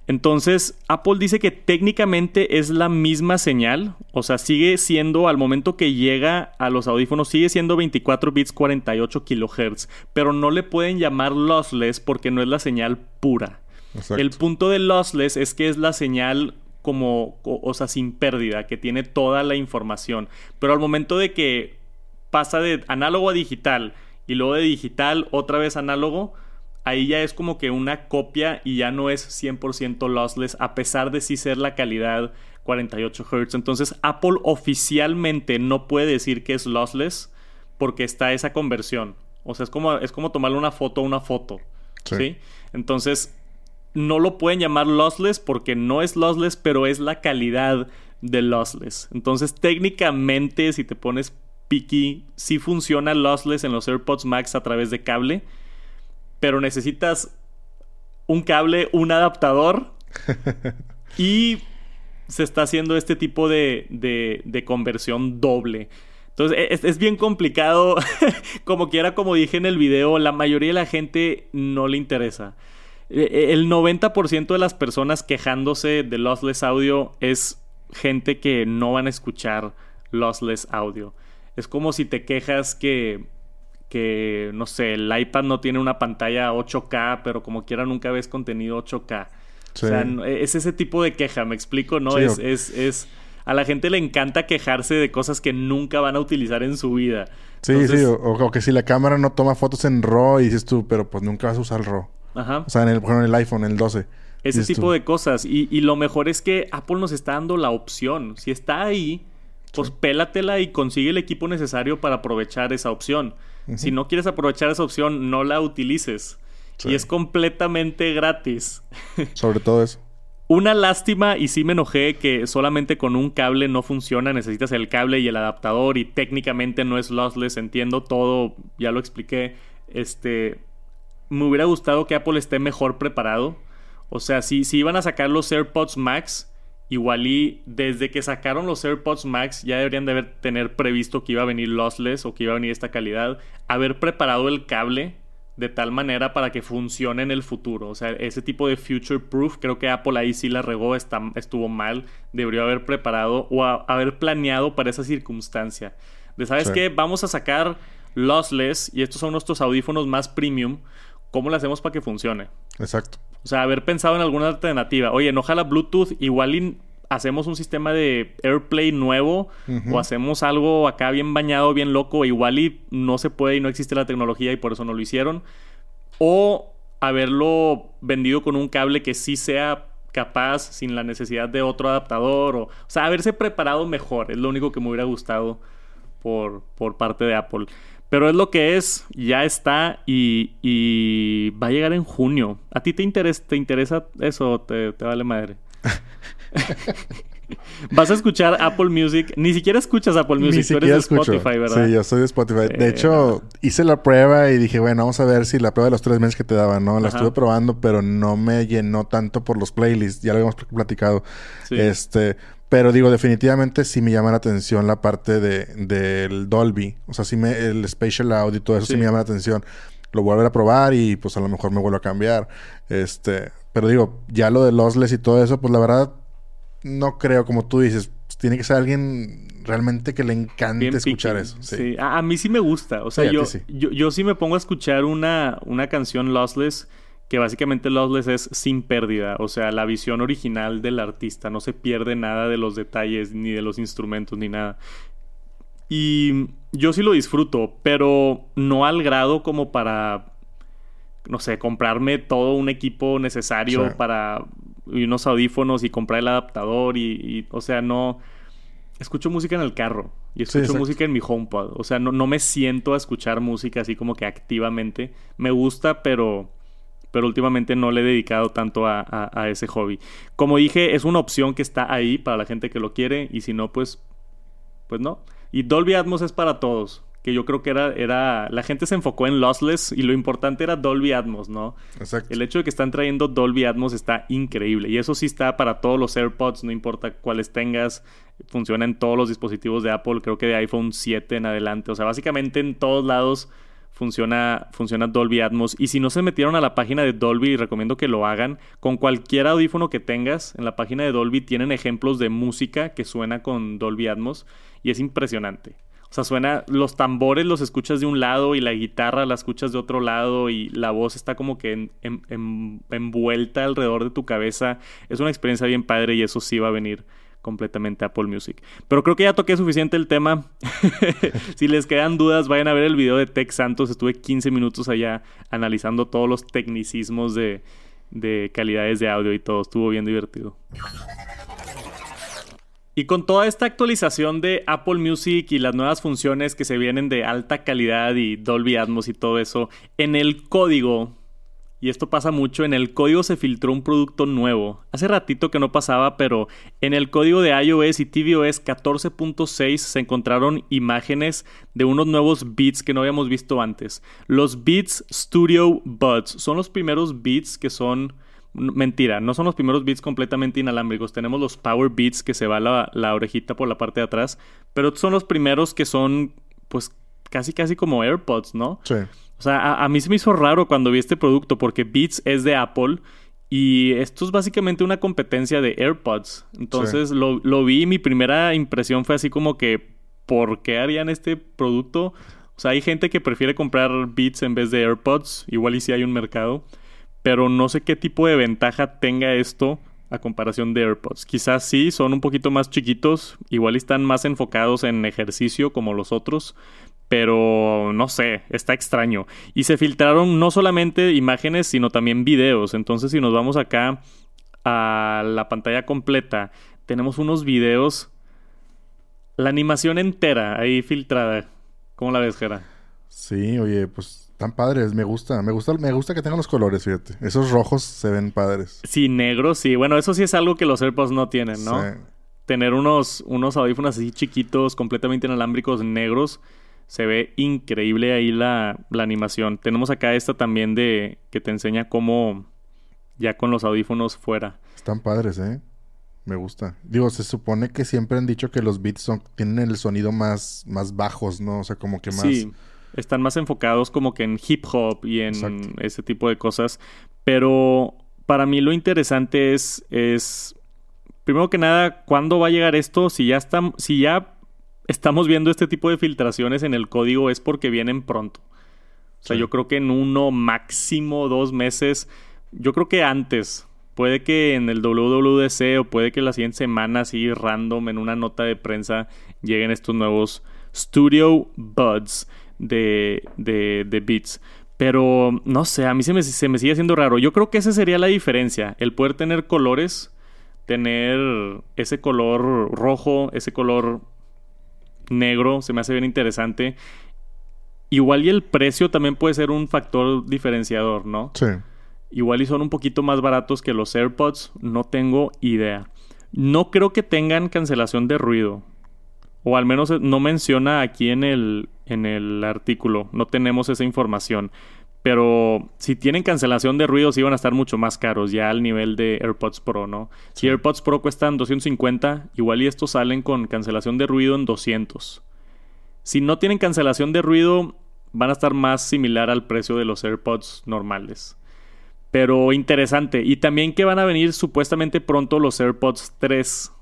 Entonces, Apple dice que técnicamente es la misma señal, o sea, sigue siendo, al momento que llega a los audífonos, sigue siendo 24 bits 48 kilohertz, pero no le pueden llamar lossless porque no es la señal pura. El punto de lossless es que es la señal como, o sea, sin pérdida, que tiene toda la información, pero al momento de que pasa de análogo a digital y luego de digital otra vez análogo, ahí ya es como que una copia y ya no es 100% lossless, a pesar de sí ser la calidad 48 Hz. Entonces, Apple oficialmente no puede decir que es lossless porque está esa conversión. O sea, es como, es como tomarle una foto a una foto. Sí. Entonces, no lo pueden llamar lossless porque no es lossless, pero es la calidad de lossless. Entonces, técnicamente, si te pones picky, sí funciona lossless en los AirPods Max a través de cable pero necesitas un cable, un adaptador *laughs* y se está haciendo este tipo de, de, conversión doble. Entonces e, es, es, bien complicado, *laughs* como quiera, como dije en el video, la mayoría de la gente no le interesa. E, e, el 90% de las personas quejándose de lossless audio es gente que no van a escuchar lossless audio. Es como si te quejas que que, no sé, el iPad no tiene una pantalla 8K, pero como quiera nunca ves contenido 8K. O sea, es ese tipo de queja, me explico, ¿no? es, es, es, a la gente le encanta quejarse de cosas que nunca van a utilizar en su vida. Sí, sí, o, que si la cámara no toma fotos en RAW y dices tú, pero pues nunca vas a usar RAW. Ajá. O sea, en el, en el iPhone, el 12. Ese tipo de cosas. Y, y, lo mejor es que Apple nos está dando la opción. Si está ahí, pues pélatela y consigue el equipo necesario para aprovechar esa opción. Si no quieres aprovechar esa opción, no la utilices. Y es completamente gratis. *laughs* Sobre todo eso. Una lástima y sí me enojé que solamente con un cable no funciona, necesitas el cable y el adaptador y técnicamente no es lossless, entiendo todo, ya lo expliqué. Este, me hubiera gustado que Apple esté mejor preparado. O sea, si, si iban a sacar los AirPods Max, Igual y desde que sacaron los AirPods Max ya deberían de haber tener previsto que iba a venir lossless o que iba a venir esta calidad. Haber preparado el cable de tal manera para que funcione en el futuro. O sea, ese tipo de future proof, creo que Apple ahí sí la regó, estuvo mal. Debería haber preparado o haber planeado para esa circunstancia. De, ¿sabes qué? Vamos a sacar lossless y estos son nuestros audífonos más premium. ¿Cómo lo hacemos para que funcione? Exacto. O sea, haber pensado en alguna alternativa. Oye, no jala Bluetooth, igual hacemos un sistema de AirPlay nuevo o hacemos algo acá bien bañado, bien loco, igual y no se puede y no existe la tecnología y por eso no lo hicieron. O haberlo vendido con un cable que sí sea capaz sin la necesidad de otro adaptador o, o sea, haberse preparado mejor, es lo único que me hubiera gustado por, por parte de Apple. Pero es lo que es, ya está y, va a llegar en junio. ¿A ti te interesa, te interesa eso te, te vale madre? *laughs* Vas a escuchar Apple Music. Ni siquiera escuchas Apple Music. Tú eres de Spotify, ¿verdad? Sí, yo soy de Spotify. de hecho, hice la prueba y dije, bueno, vamos a ver si la prueba de los tres meses que te daban, ¿no? La estuve probando, pero no me llenó tanto por los playlists. Ya lo habíamos platicado. Este, pero digo, definitivamente sí me llama la atención la parte de, del Dolby. O sea, sí me, el Spatial Audio y todo eso sí. me llama la atención. Lo voy a volver a probar y pues a lo mejor me vuelvo a cambiar. Este, pero digo, ya lo de lossless y todo eso, pues la verdad no creo, como tú dices, pues, tiene que ser alguien realmente que le encante escuchar eso. Sí. A, mí sí me gusta. O sea, yo, yo, yo, sí me pongo a escuchar una, una canción lossless que básicamente Lossless es sin pérdida, o sea, la visión original del artista, no se pierde nada de los detalles, ni de los instrumentos, ni nada. Y yo sí lo disfruto, pero no al grado como para no sé, comprarme todo un equipo necesario Sí. para y unos audífonos y comprar el adaptador y, y, o sea, no escucho música en el carro y escucho música en mi HomePod, o sea, no, no me siento a escuchar música así como que activamente, me gusta, pero pero últimamente no le he dedicado tanto a, a- a ese hobby. Como dije, es una opción que está ahí para la gente que lo quiere y si no, pues, pues no. Y Dolby Atmos es para todos. Que yo creo que era, era, la gente se enfocó en lossless y lo importante era Dolby Atmos, ¿no? Exacto. El hecho de que están trayendo Dolby Atmos está increíble. Y eso sí está para todos los AirPods, no importa cuáles tengas. Funciona en todos los dispositivos de Apple, creo que de iPhone 7 en adelante. O sea, básicamente en todos lados funciona, funciona Dolby Atmos. Y si no se metieron a la página de Dolby, recomiendo que lo hagan. Con cualquier audífono que tengas, en la página de Dolby tienen ejemplos de música que suena con Dolby Atmos. Y es impresionante. O sea, suena, los tambores los escuchas de un lado y la guitarra la escuchas de otro lado y la voz está como que en- en- en- envuelta alrededor de tu cabeza. Es una experiencia bien padre y eso sí va a venir completamente a Apple Music. Pero creo que ya toqué suficiente el tema. *laughs* si les quedan dudas, vayan a ver el video de Tech Santos. Estuve 15 minutos allá analizando todos los tecnicismos de, de calidades de audio y todo. Estuvo bien divertido. Y con toda esta actualización de Apple Music y las nuevas funciones que se vienen de alta calidad y Dolby Atmos y todo eso, en el código, y esto pasa mucho, en el código se filtró un producto nuevo. Hace ratito que no pasaba, pero en el código de iOS y tvOS 14.6 se encontraron imágenes de unos nuevos beats que no habíamos visto antes. Los Beats Studio Buds son los primeros beats que son Mentira, no son los primeros beats completamente inalámbricos. Tenemos los Power Beats que se va la, la orejita por la parte de atrás. Pero son los primeros que son, pues, casi casi como AirPods, ¿no? Sí. O sea, a, a mí se me hizo raro cuando vi este producto porque Beats es de Apple y esto es básicamente una competencia de AirPods. Entonces lo, lo vi y mi primera impresión fue así como que, ¿por qué harían este producto? O sea, hay gente que prefiere comprar Beats en vez de AirPods, igual y si hay un mercado, pero no sé qué tipo de ventaja tenga esto a comparación de AirPods. Quizás sí, son un poquito más chiquitos, igual están más enfocados en ejercicio como los otros, pero no sé, está extraño. Y se filtraron no solamente imágenes, sino también videos. Entonces, si nos vamos acá a la pantalla completa, tenemos unos videos, la animación entera ahí filtrada. ¿Cómo la ves, Jera? Sí, oye, pues están padres, me gusta, me gusta, me gusta que tengan los colores, fíjate. Esos rojos se ven padres. Sí, negro, sí. Bueno, eso sí es algo que los AirPods no tienen, ¿no? Sí. Tener unos, unos audífonos así chiquitos, completamente inalámbricos, negros, se ve increíble ahí la, la animación. Tenemos acá esta también de que te enseña cómo ya con los audífonos fuera. Están padres, ¿eh? Me gusta. Digo, se supone que siempre han dicho que los beats son, tienen el sonido más, más bajos, ¿no? O sea, como que más... Sí, están más enfocados como que en hip hop y en Exacto. ese tipo de cosas. Pero para mí lo interesante es, es primero que nada, ¿cuándo va a llegar esto? Si ya, estamos, si ya estamos viendo este tipo de filtraciones en el código es porque vienen pronto. O sea, Sí. yo creo que en uno, máximo dos meses, yo creo que antes. Puede que en el WWDC o puede que la siguiente semana, así random, en una nota de prensa, lleguen estos nuevos Studio Buds de, de, de Beats. Pero no sé, a mí se me, se me sigue haciendo raro. Yo creo que esa sería la diferencia. El poder tener colores, tener ese color rojo, ese color negro, se me hace bien interesante. Igual y el precio también puede ser un factor diferenciador, ¿no? Sí. Igual y son un poquito más baratos que los AirPods, no tengo idea. No creo que tengan cancelación de ruido. O al menos no menciona aquí en el, en el artículo. No tenemos esa información. Pero si tienen cancelación de ruido, sí van a estar mucho más caros, ya al nivel de AirPods Pro, ¿no? Si. AirPods Pro cuestan 250, igual y estos salen con cancelación de ruido en 200. Si no tienen cancelación de ruido, van a estar más similar al precio de los AirPods normales. Pero interesante. Y también que van a venir supuestamente pronto los AirPods 3.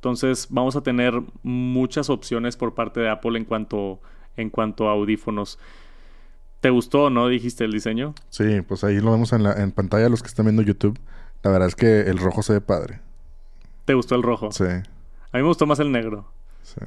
Entonces vamos a tener muchas opciones por parte de Apple en cuanto, en cuanto a audífonos. ¿Te gustó, no? Dijiste el diseño. Sí, pues ahí lo vemos en, la, en pantalla los que están viendo YouTube. La verdad es que el rojo se ve padre. ¿Te gustó el rojo? Sí, A mí me gustó más el negro. sí.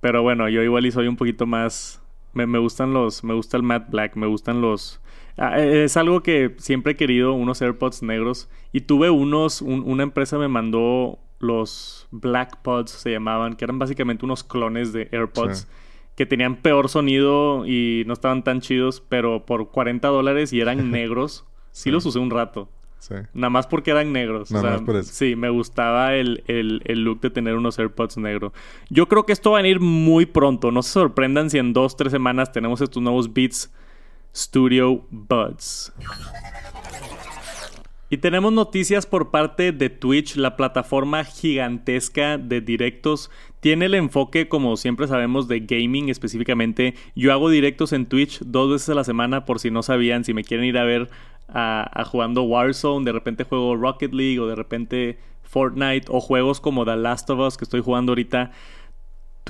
Pero bueno, yo igual y soy un poquito más. Me, me gustan los. Me gusta el matte black. Me gustan los. Ah, es algo que siempre he querido, unos AirPods negros. Y tuve unos, una empresa me mandó los Black Pods, se llamaban, que eran básicamente unos clones de AirPods. Que tenían peor sonido y no estaban tan chidos, pero por 40 dólares y eran *laughs* negros. sí los usé un rato. Nada más porque eran negros. Nada más por eso. Sí, me gustaba el, look de tener unos AirPods negros. Yo creo que esto va a venir muy pronto. No se sorprendan si en dos, tres semanas tenemos estos nuevos Beats Studio Buds. Y tenemos noticias por parte de Twitch, la plataforma gigantesca de directos. Tiene el enfoque, como siempre sabemos, de gaming específicamente. Yo hago directos en Twitch dos veces a la semana, por si no sabían, si me quieren ir a ver a, jugando Warzone, de repente juego Rocket League o de repente Fortnite o juegos como The Last of Us que estoy jugando ahorita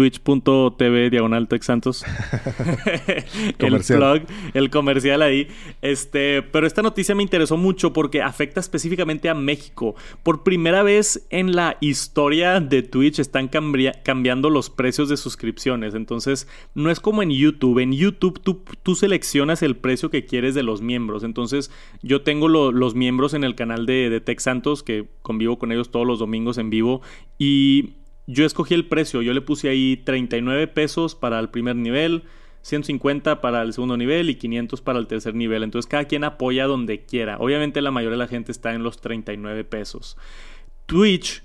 twitch.tv diagonal Santos. *laughs* el plug, el comercial ahí. Este, pero esta noticia me interesó mucho porque afecta específicamente a México. Por primera vez en la historia de Twitch están cambiando los precios de suscripciones. Entonces, no es como en YouTube. En YouTube tú, seleccionas el precio que quieres de los miembros. Entonces, yo tengo los miembros en el canal de, de Tech Santos, que convivo con ellos todos los domingos en vivo. Y yo escogí el precio, yo le puse ahí 39 pesos para el primer nivel, 150 para el segundo nivel y 500 para el tercer nivel. Entonces cada quien apoya donde quiera. Obviamente la mayoría de la gente está en los 39 pesos. Twitch,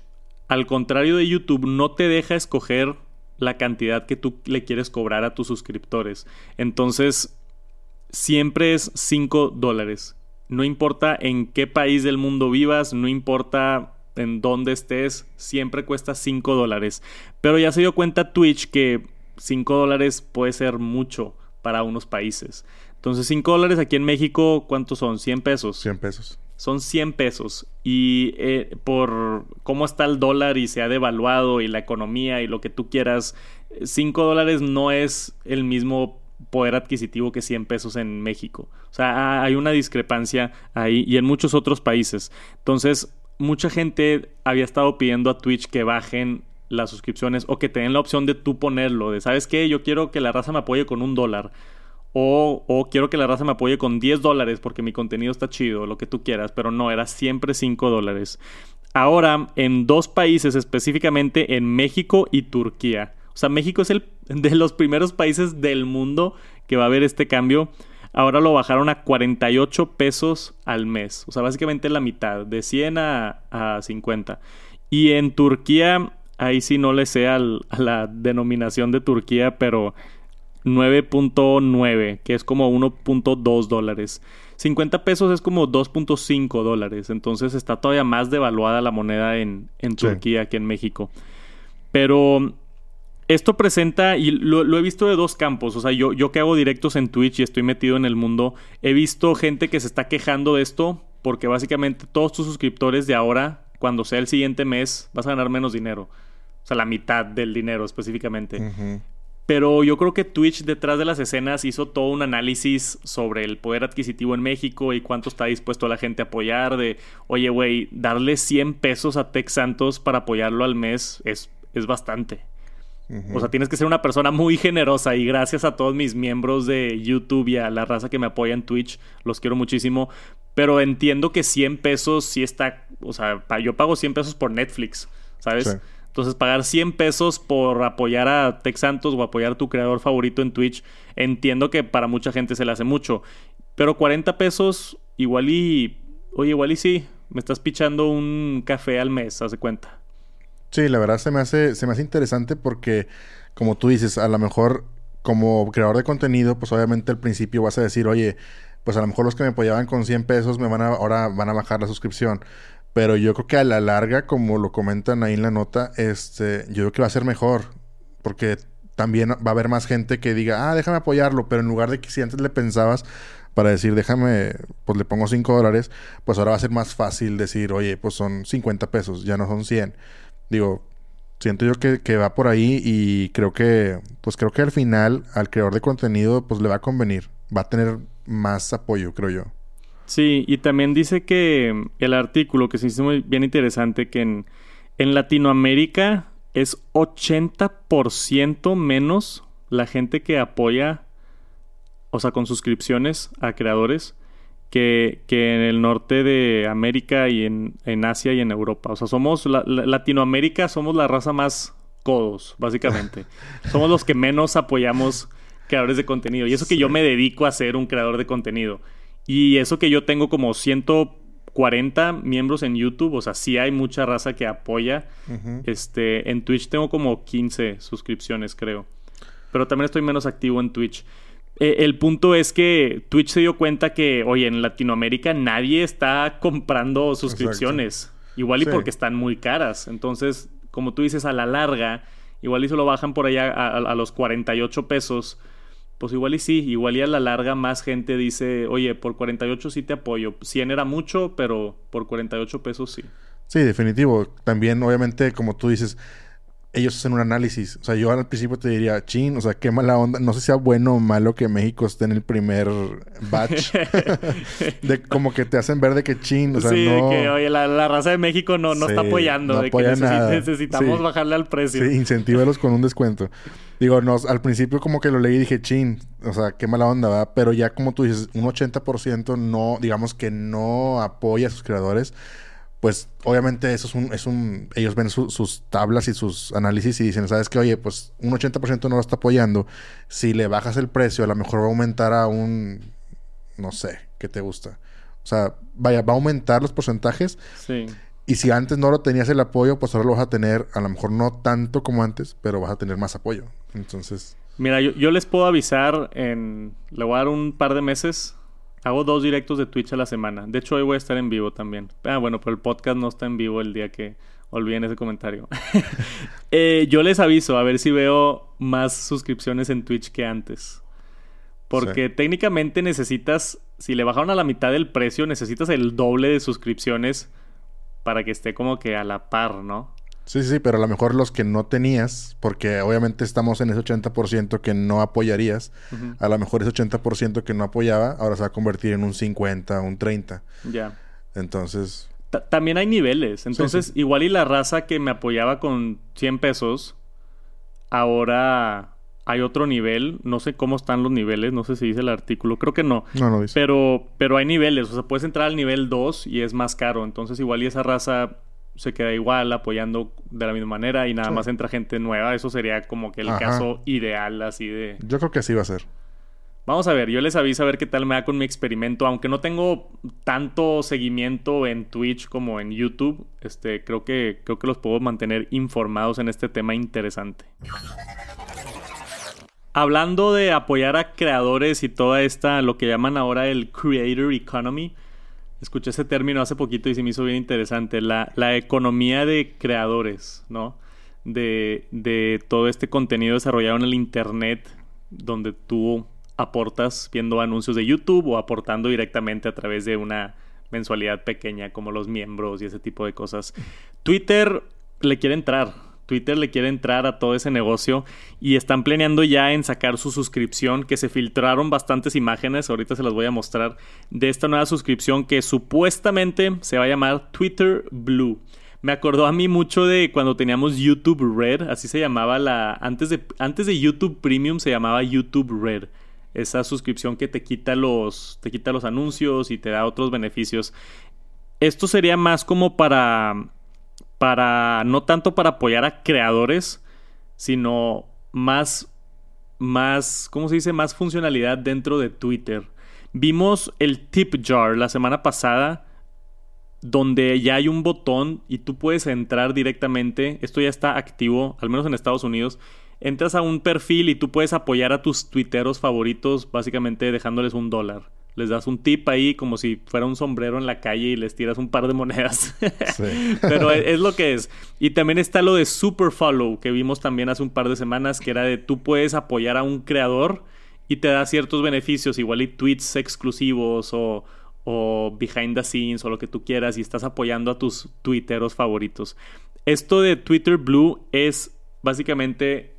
al contrario de YouTube, no te deja escoger la cantidad que tú le quieres cobrar a tus suscriptores. Entonces, siempre es 5 dólares. No importa en qué país del mundo vivas, no importa en donde estés, siempre cuesta 5 dólares. Pero ya se dio cuenta Twitch que 5 dólares puede ser mucho para unos países. Entonces 5 dólares aquí en México, ¿cuántos son? 100 pesos. 100 pesos. Son 100 pesos. Y eh, por cómo está el dólar y se ha devaluado y la economía y lo que tú quieras, 5 dólares no es el mismo poder adquisitivo que 100 pesos en México. O sea, hay una discrepancia ahí y en muchos otros países. Entonces, mucha gente había estado pidiendo a Twitch que bajen las suscripciones o que tengan la opción de tú ponerlo, de sabes qué, yo quiero que la raza me apoye con un dólar. O, o, quiero que la raza me apoye con 10 dólares porque mi contenido está chido, lo que tú quieras, pero no, era siempre 5 dólares. Ahora, en dos países, específicamente en México y Turquía. O sea, México es el *laughs* de los primeros países del mundo que va a ver este cambio. Ahora lo bajaron a 48 pesos al mes. O sea, básicamente la mitad, de 100 a, 50. Y en Turquía, ahí sí no le sé a la denominación de Turquía, pero 9.9, que es como 1.2 dólares. 50 pesos es como 2.5 dólares. Entonces está todavía más devaluada la moneda en, Turquía que en México. Pero esto presenta, y lo, he visto de dos campos, o sea, yo, yo que hago directos en Twitch y estoy metido en el mundo, he visto gente que se está quejando de esto porque básicamente todos tus suscriptores de ahora, cuando sea el siguiente mes, vas a ganar menos dinero. O sea, la mitad del dinero específicamente. Pero yo creo que Twitch detrás de las escenas hizo todo un análisis sobre el poder adquisitivo en México y cuánto está dispuesto la gente a apoyar. De, oye, güey, darle 100 pesos a Tex Santos para apoyarlo al mes es, es bastante. O sea, tienes que ser una persona muy generosa y gracias a todos mis miembros de YouTube y a la raza que me apoya en Twitch, los quiero muchísimo. Pero entiendo que 100 pesos sí está, o sea, yo pago 100 pesos por Netflix, ¿sabes? Entonces, pagar 100 pesos por apoyar a Tex Santos o apoyar a tu creador favorito en Twitch, entiendo que para mucha gente se le hace mucho. Pero 40 pesos, igual y. Oye, igual y sí, me estás pichando un café al mes, haz de cuenta. Sí, la verdad se me hace, se me hace interesante porque, como tú dices, a lo mejor como creador de contenido, pues obviamente al principio vas a decir, oye, pues a lo mejor los que me apoyaban con 100 pesos me van a, ahora van a bajar la suscripción. Pero yo creo que a la larga, como lo comentan ahí en la nota, este, yo creo que va a ser mejor. Porque también va a haber más gente que diga, ah, déjame apoyarlo. Pero en lugar de que si antes le pensabas para decir, déjame, pues le pongo 5 dólares, pues ahora va a ser más fácil decir, oye, pues son 50 pesos, ya no son 100. Digo, siento yo que, va por ahí y creo que, pues creo que al final al creador de contenido, pues le va a convenir. Va a tener más apoyo, creo yo. Sí, y también dice que el artículo, que se hizo muy bien interesante, que en, en Latinoamérica es 80% menos la gente que apoya, o sea, con suscripciones a creadores, que, que en el norte de América y en, en Asia y en Europa. O sea, somos Latinoamérica, somos la raza más codos, básicamente. *laughs* somos los que menos apoyamos creadores de contenido. Y eso que yo me dedico a ser un creador de contenido. Y eso que yo tengo como 140 miembros en YouTube, o sea, sí hay mucha raza que apoya. Este, en Twitch tengo como 15 suscripciones, creo. Pero también estoy menos activo en Twitch. Eh, el punto es que Twitch se dio cuenta que, oye, en Latinoamérica nadie está comprando suscripciones. Igual y porque están muy caras. Entonces, como tú dices, a la larga, igual y se lo bajan por allá a, a los 48 pesos pues igual y sí, igual y a la larga más gente dice, oye, por 48 sí te apoyo. 100 era mucho, pero por 48 pesos sí. Sí, definitivo. También, obviamente, como tú dices, ellos hacen un análisis. O sea, yo al principio te diría, chin, o sea, qué mala onda. No sé si sea bueno o malo que México esté en el primer batch. *laughs* de como que te hacen ver de que chin, o sea, sí, no... de que, oye, la, raza de México no, no está apoyando. No de apoya que nada. necesitamos Sí. bajarle al precio. Sí, incentívalos con un descuento. Digo, no, al principio como que lo leí y dije, chin, o sea, qué mala onda, ¿verdad? Pero ya como tú dices, un 80% no, digamos que no apoya a sus creadores, pues obviamente eso es un, es un, ellos ven su- sus tablas y sus análisis y dicen, ¿sabes qué? Oye, pues un 80% no lo está apoyando. Si le bajas el precio, a lo mejor va a aumentar a un, no sé, ¿qué te gusta? O sea, vaya, va a aumentar los porcentajes Sí. y si antes no lo tenías el apoyo, pues ahora lo vas a tener, a lo mejor no tanto como antes, pero vas a tener más apoyo. Entonces, Mira, yo, yo les puedo avisar en... Le voy a dar un par de meses. Hago dos directos de Twitch a la semana. De hecho, hoy voy a estar en vivo también. Ah, bueno, pero el podcast no está en vivo el día que olviden ese comentario. *laughs* Eh, yo les aviso a ver si veo más suscripciones en Twitch que antes. Porque técnicamente necesitas, si le bajaron a la mitad del precio, necesitas el doble de suscripciones para que esté como que a la par, ¿no? Sí, sí, sí, pero a lo mejor los que no tenías, porque obviamente estamos en ese 80% que no apoyarías, a lo mejor ese 80% que no apoyaba, ahora se va a convertir en un 50, un 30. Ya. Entonces, Ta- También hay niveles. Entonces, igual y la raza que me apoyaba con 100 pesos, ahora hay otro nivel. No sé cómo están los niveles, no sé si dice el artículo, creo que no. no, no dice. Pero, pero hay niveles, o sea, puedes entrar al nivel 2 y es más caro. Entonces, igual y esa raza se queda igual apoyando de la misma manera y nada Sí. más entra gente nueva. Eso sería como que el Ajá. caso ideal así de... Yo creo que así va a ser. Vamos a ver, yo les aviso a ver qué tal me va con mi experimento. Aunque no tengo tanto seguimiento en Twitch como en YouTube, este, creo que, creo que los puedo mantener informados en este tema interesante. Hablando de apoyar a creadores y toda esta, lo que llaman ahora el Creator Economy. Escuché ese término hace poquito y se me hizo bien interesante. La, la economía de creadores, ¿no? De, de todo este contenido desarrollado en el Internet, donde tú aportas viendo anuncios de YouTube o aportando directamente a través de una mensualidad pequeña como los miembros y ese tipo de cosas. Twitter le quiere entrar. Twitter le quiere entrar a todo ese negocio y están planeando ya en sacar su suscripción, que se filtraron bastantes imágenes, ahorita se las voy a mostrar, de esta nueva suscripción que supuestamente se va a llamar Twitter Blue. Me acordó a mí mucho de cuando teníamos YouTube Red, así se llamaba la... Antes de, antes de YouTube Premium se llamaba YouTube Red. Esa suscripción que te quita los, te quita los anuncios y te da otros beneficios. Esto sería más como para, para, no tanto para apoyar a creadores, sino más, más, ¿cómo se dice? Más funcionalidad dentro de Twitter. Vimos el tip jar la semana pasada, donde ya hay un botón y tú puedes entrar directamente. Esto ya está activo, al menos en Estados Unidos. Entras a un perfil y tú puedes apoyar a tus tuiteros favoritos, básicamente dejándoles un dólar. Les das un tip ahí como si fuera un sombrero en la calle y les tiras un par de monedas. Sí. *laughs* Pero es, es lo que es. Y también está lo de Super Follow, que vimos también hace un par de semanas, que era de tú puedes apoyar a un creador y te da ciertos beneficios, igual y tweets exclusivos o, o behind the scenes o lo que tú quieras y estás apoyando a tus tuiteros favoritos. Esto de Twitter Blue es básicamente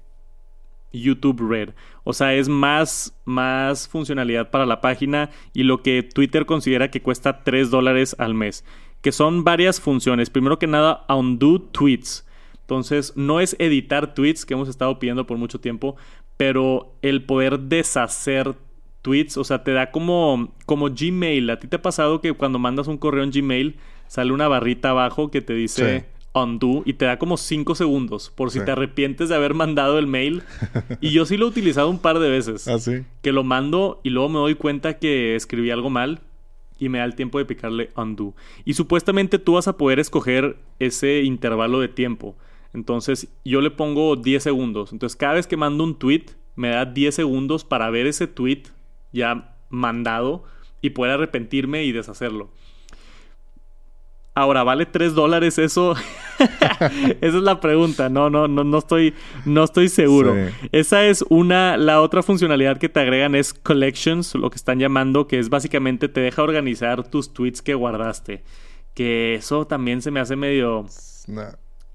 YouTube Red. O sea, es más, más funcionalidad para la página y lo que Twitter considera que cuesta 3 dólares al mes. Que son varias funciones. Primero que nada, undo tweets. Entonces, no es editar tweets que hemos estado pidiendo por mucho tiempo, pero el poder deshacer tweets, o sea, te da como, como Gmail. ¿A ti te ha pasado que cuando mandas un correo en Gmail sale una barrita abajo que te dice undo y te da como 5 segundos por si te arrepientes de haber mandado el mail? *laughs* y yo sí lo he utilizado un par de veces. ¿Ah, sí? Que lo mando y luego me doy cuenta que escribí algo mal y me da el tiempo de picarle undo. Y supuestamente tú vas a poder escoger ese intervalo de tiempo. Entonces yo le pongo 10 segundos. Entonces cada vez que mando un tweet me da 10 segundos para ver ese tweet ya mandado y poder arrepentirme y deshacerlo. Ahora, ¿vale 3 dólares eso? *laughs* Esa es la pregunta. No, no, no, no estoy, no estoy seguro. Esa es una. La otra funcionalidad que te agregan es Collections, lo que están llamando, que es básicamente te deja organizar tus tweets que guardaste. Que eso también se me hace medio.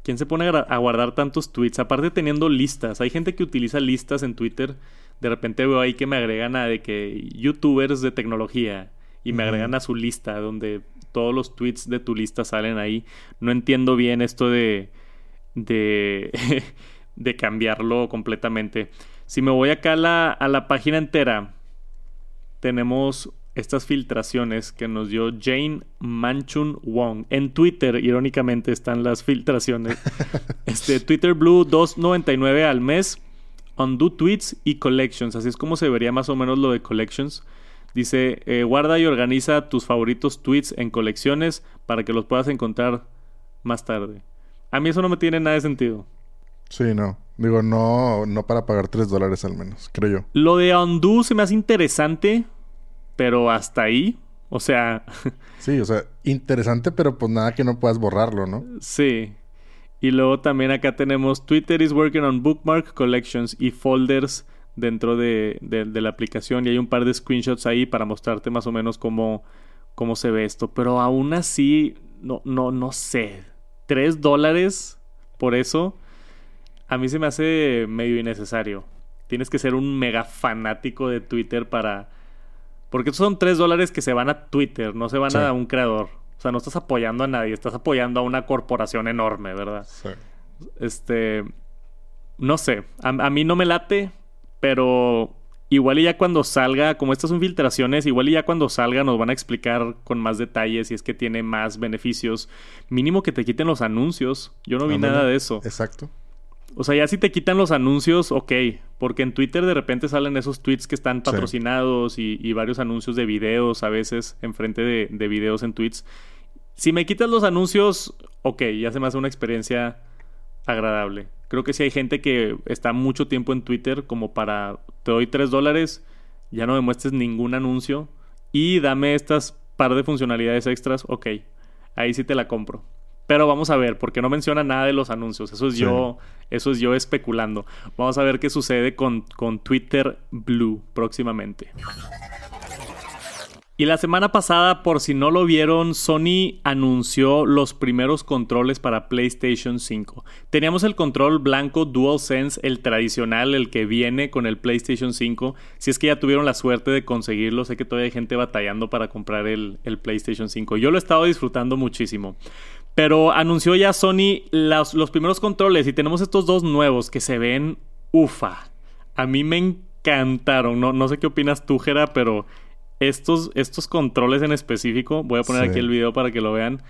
¿Quién se pone a guardar tantos tweets? Aparte teniendo listas. Hay gente que utiliza listas en Twitter. De repente veo ahí que me agregan a de que youtubers de tecnología y me agregan a su lista donde todos los tweets de tu lista salen ahí. No entiendo bien esto de de, *laughs* de cambiarlo completamente. Si me voy acá a la, a la página entera, tenemos estas filtraciones que nos dio Jane Manchun Wong. En Twitter, irónicamente, están las filtraciones. *laughs* este, Twitter Blue 2.99 al mes. Undo Tweets y Collections. Así es como se vería más o menos lo de Collections. Dice, eh, guarda y organiza tus favoritos tweets en colecciones para que los puedas encontrar más tarde. A mí eso no me tiene nada de sentido. Sí, no. Digo, no, no para pagar 3 dólares al menos, creo yo. Lo de Undo se me hace interesante pero hasta ahí, o sea... *laughs* sí, o sea, interesante, pero pues nada que no puedas borrarlo, ¿no? Sí. Y luego también acá tenemos Twitter is working on bookmark collections y folders dentro de, la aplicación y hay un par de screenshots ahí para mostrarte más o menos cómo, cómo se ve esto. Pero aún así, no, no, no sé. ¿Tres dólares por eso? A mí se me hace medio innecesario. Tienes que ser un mega fanático de Twitter para porque estos son 3 dólares que se van a Twitter, no se van a un creador. O sea, no estás apoyando a nadie, estás apoyando a una corporación enorme, ¿verdad? Sí. Este. No sé. A, mí no me late, pero igual y ya cuando salga, como estas son filtraciones, igual y ya cuando salga nos van a explicar con más detalles si es que tiene más beneficios. Mínimo que te quiten los anuncios. Yo no vi nada de eso. Exacto. O sea, ya si te quitan los anuncios, ok. Porque en Twitter de repente salen esos tweets que están patrocinados y, varios anuncios de videos a veces enfrente de, de videos en tweets. Si me quitas los anuncios, ok, ya se me hace una experiencia agradable. Creo que si hay gente que está mucho tiempo en Twitter como para te doy 3 dólares, ya no me muestres ningún anuncio y dame estas par de funcionalidades extras, ok, ahí sí te la compro. Pero vamos a ver, porque no menciona nada de los anuncios. Eso es yo, eso es yo especulando. Vamos a ver qué sucede con, con Twitter Blue próximamente. Y la semana pasada, por si no lo vieron, Sony anunció los primeros controles para PlayStation 5. Teníamos el control blanco DualSense, el tradicional, el que viene con el PlayStation 5. Si es que ya tuvieron la suerte de conseguirlo, sé que todavía hay gente batallando para comprar el, PlayStation 5. Yo lo he estado disfrutando muchísimo. Pero anunció ya Sony los, los primeros controles y tenemos estos dos nuevos que se ven ufa. A mí me encantaron. No, no sé qué opinas tú, Jera, pero estos, estos controles en específico, voy a poner aquí el video para que lo vean.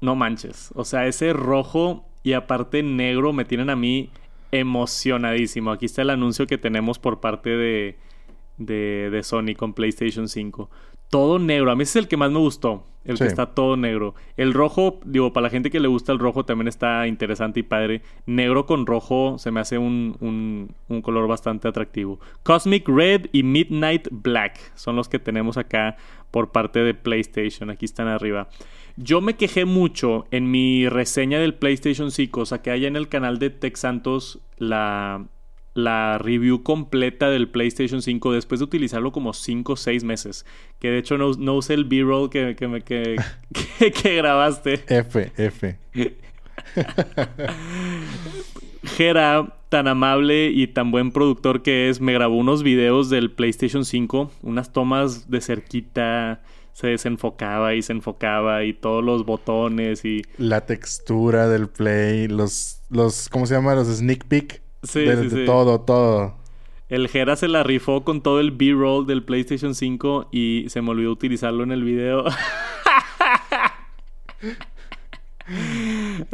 No manches. O sea, ese rojo y aparte negro me tienen a mí emocionadísimo. Aquí está el anuncio que tenemos por parte de, de, de Sony con PlayStation 5 todo negro. A mí ese es el que más me gustó. El que está todo negro. El rojo, digo, para la gente que le gusta el rojo también está interesante y padre. Negro con rojo se me hace un, un, color bastante atractivo. Cosmic Red y Midnight Black son los que tenemos acá por parte de PlayStation. Aquí están arriba. Yo me quejé mucho en mi reseña del PlayStation 5. O sea, que allá en el canal de Tech Santos la, la review completa del PlayStation 5 después de utilizarlo como 5 o 6 meses. Que de hecho no, no usé el B-roll que, que, *laughs* que, que, grabaste. F, F. *laughs* Jera, tan amable y tan buen productor que es, me grabó unos videos del PlayStation 5, unas tomas de cerquita, se desenfocaba y se enfocaba y todos los botones y... La textura del play, los, los ¿cómo se llama? Los sneak peek. Sí, de, sí, todo, todo. El Jera se la rifó con todo el B-roll del PlayStation 5 y se me olvidó utilizarlo en el video. *laughs*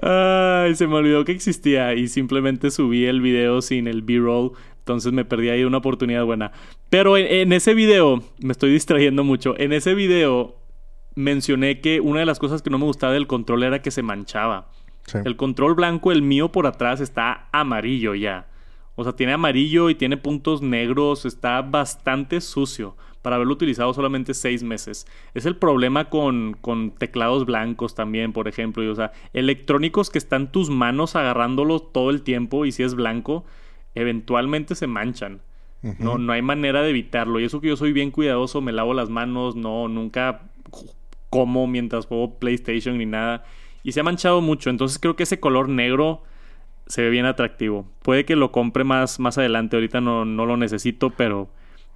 Ay, se me olvidó que existía y simplemente subí el video sin el B-roll. Entonces me perdí ahí una oportunidad buena. Pero en, ese video, me estoy distrayendo mucho. En ese video mencioné que una de las cosas que no me gustaba del control era que se manchaba. El control blanco, el mío por atrás, está amarillo ya. O sea, tiene amarillo y tiene puntos negros. Está bastante sucio para haberlo utilizado solamente seis meses. Es el problema con, con teclados blancos también, por ejemplo. Y, o sea, electrónicos que están tus manos agarrándolos todo el tiempo y si es blanco, eventualmente se manchan. No, no hay manera de evitarlo. Y eso que yo soy bien cuidadoso, me lavo las manos, no, nunca como mientras juego PlayStation ni nada. Y se ha manchado mucho. Entonces creo que ese color negro se ve bien atractivo. Puede que lo compre más, más adelante. Ahorita no, no lo necesito, pero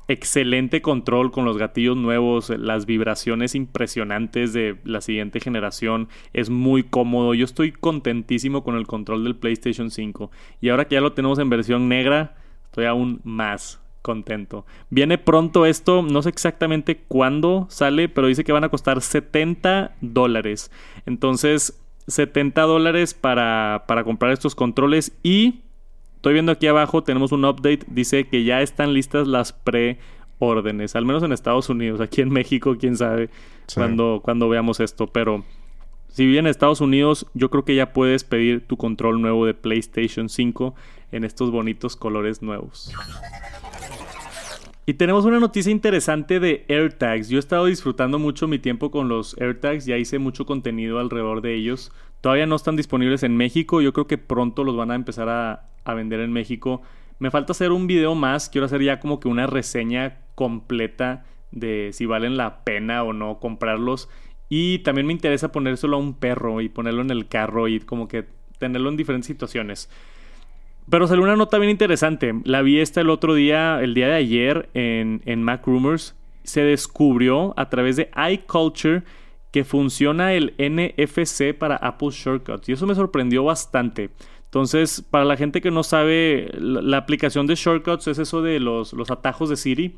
excelente control con los gatillos nuevos, las vibraciones impresionantes de la siguiente generación. Es muy cómodo. Yo estoy contentísimo con el control del PlayStation 5. Y ahora que ya lo tenemos en versión negra, estoy aún más contento. Viene pronto esto, no sé exactamente cuándo sale, pero dice que van a costar 70 dólares. Entonces, 70 dólares para, para comprar estos controles y Estoy viendo aquí abajo, tenemos un update, dice que ya están listas las preórdenes, al menos en Estados Unidos, aquí en México, quién sabe cuando, cuando veamos esto, pero si vive en Estados Unidos, yo creo que ya puedes pedir tu control nuevo de PlayStation 5 en estos bonitos colores nuevos. Y tenemos una noticia interesante de AirTags. Yo he estado disfrutando mucho mi tiempo con los AirTags, ya hice mucho contenido alrededor de ellos. Todavía no están disponibles en México, yo creo que pronto los van a empezar a, a vender en México. Me falta hacer un video más, quiero hacer ya como que una reseña completa de si valen la pena o no comprarlos. Y también me interesa ponérselo a un perro y ponerlo en el carro y como que tenerlo en diferentes situaciones. Pero salió una nota bien interesante. La vi esta el otro día, el día de ayer, en, en Mac Rumors. Se descubrió a través de iCulture que funciona el NFC para Apple Shortcuts. Y eso me sorprendió bastante. Entonces, para la gente que no sabe, la, aplicación de shortcuts es eso de los, los atajos de Siri,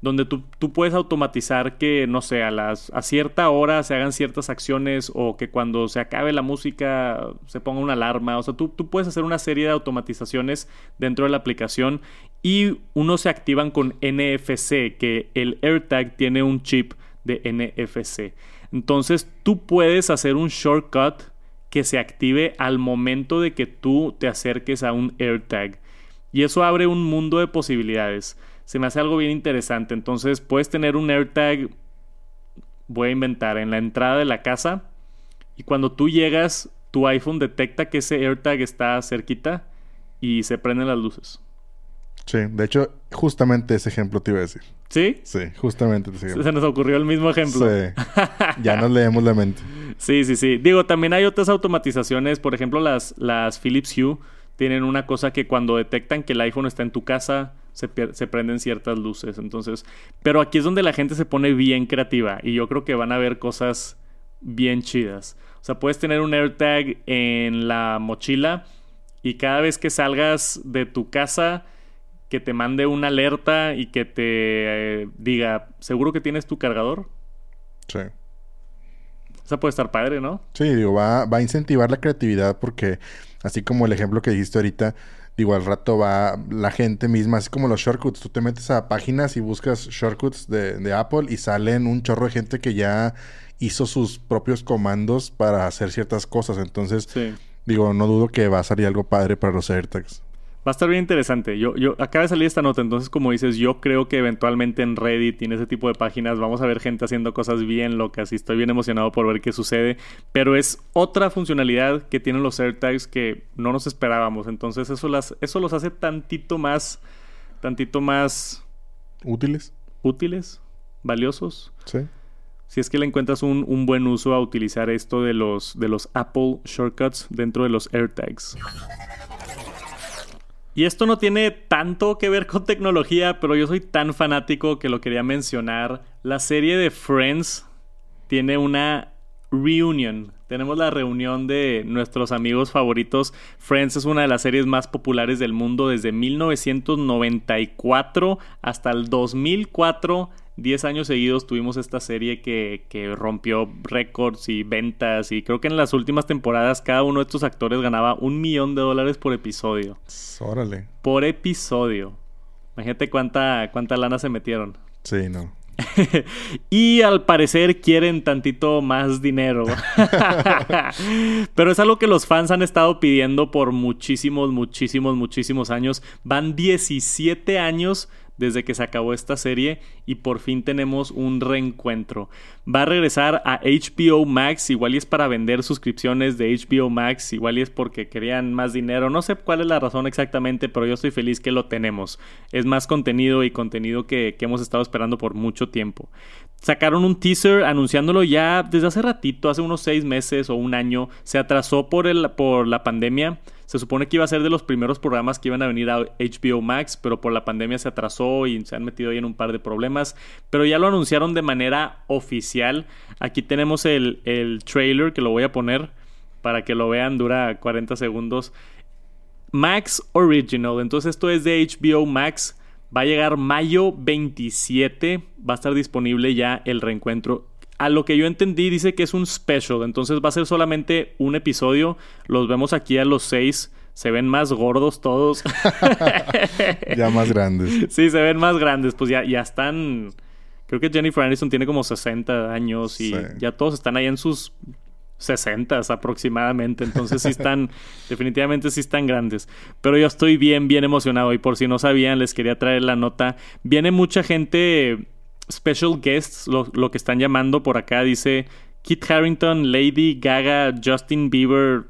donde tú, puedes automatizar que, no sé, a, las, a cierta hora se hagan ciertas acciones o que cuando se acabe la música se ponga una alarma. O sea, tú, tú puedes hacer una serie de automatizaciones dentro de la aplicación y unos se activan con NFC, que el AirTag tiene un chip de NFC. Entonces, tú puedes hacer un shortcut que se active al momento de que tú te acerques a un AirTag. Y eso abre un mundo de posibilidades. Se me hace algo bien interesante. Entonces puedes tener un AirTag, voy a inventar, en la entrada de la casa. Y cuando tú llegas, tu iPhone detecta que ese AirTag está cerquita y se prenden las luces. Sí, de hecho, justamente ese ejemplo te iba a decir. ¿Sí? Sí, justamente ese ejemplo. Se nos ocurrió el mismo ejemplo. Sí. ya nos leemos la mente. *laughs* Sí, sí, sí. Digo, también hay otras automatizaciones. Por ejemplo, las, las Philips Hue tienen una cosa que cuando detectan que el iPhone está en tu casa, se, se, prenden ciertas luces. Entonces, pero aquí es donde la gente se pone bien creativa y yo creo que van a ver cosas bien chidas. O sea, puedes tener un AirTag en la mochila y cada vez que salgas de tu casa que te mande una alerta y que te eh, diga, ¿seguro que tienes tu cargador? Sí. Esa puede estar padre, ¿no? Sí, digo, va, va a incentivar la creatividad porque, así como el ejemplo que dijiste ahorita, digo, al rato va la gente misma, así como los shortcuts. Tú te metes a páginas y buscas shortcuts de, de Apple y salen un chorro de gente que ya hizo sus propios comandos para hacer ciertas cosas. Entonces, digo, no dudo que va a salir algo padre para los AirTags. Va a estar bien interesante. Yo, yo acaba de salir esta nota, entonces como dices, yo creo que eventualmente en Reddit y en ese tipo de páginas vamos a ver gente haciendo cosas bien locas y estoy bien emocionado por ver qué sucede. Pero es otra funcionalidad que tienen los AirTags que no nos esperábamos. Entonces eso las, eso los hace tantito más, tantito más útiles, útiles, valiosos. Sí. Si es que le encuentras un, un buen uso a utilizar esto de los, de los Apple shortcuts dentro de los AirTags. Y esto no tiene tanto que ver con tecnología, pero yo soy tan fanático que lo quería mencionar. La serie de Friends tiene una Reunion. Tenemos la reunión de nuestros amigos favoritos. Friends es una de las series más populares del mundo desde 1994 hasta el 2004. 10 años seguidos tuvimos esta serie que, que rompió récords y ventas y creo que en las últimas temporadas cada uno de estos actores ganaba un millón de dólares por episodio. Órale. Por episodio. Imagínate cuánta, cuánta lana se metieron. Sí, no. *laughs* y al parecer quieren tantito más dinero. *laughs* Pero es algo que los fans han estado pidiendo por muchísimos, muchísimos, muchísimos años. Van 17 años desde que se acabó esta serie y por fin tenemos un reencuentro. Va a regresar a HBO Max, igual y es para vender suscripciones de HBO Max, igual y es porque querían más dinero, no sé cuál es la razón exactamente, pero yo estoy feliz que lo tenemos. Es más contenido y contenido que, que hemos estado esperando por mucho tiempo. Sacaron un teaser anunciándolo ya desde hace ratito, hace unos seis meses o un año. Se atrasó por, el, por la pandemia. Se supone que iba a ser de los primeros programas que iban a venir a HBO Max, pero por la pandemia se atrasó y se han metido ahí en un par de problemas. Pero ya lo anunciaron de manera oficial. Aquí tenemos el, el trailer que lo voy a poner para que lo vean, dura 40 segundos. Max Original, entonces esto es de HBO Max. Va a llegar mayo 27, va a estar disponible ya el reencuentro a lo que yo entendí, dice que es un special. Entonces va a ser solamente un episodio. Los vemos aquí a los seis. Se ven más gordos todos. *laughs* *laughs* ya más grandes. Sí, se ven más grandes. Pues ya, ya están. Creo que Jennifer Aniston tiene como 60 años y ya todos están ahí en sus 60 aproximadamente. Entonces sí están, *laughs* definitivamente sí están grandes. Pero yo estoy bien, bien emocionado. Y por si no sabían, les quería traer la nota. Viene mucha gente special guests, lo, que están llamando por acá, dice Kit Harrington, Lady Gaga, Justin Bieber,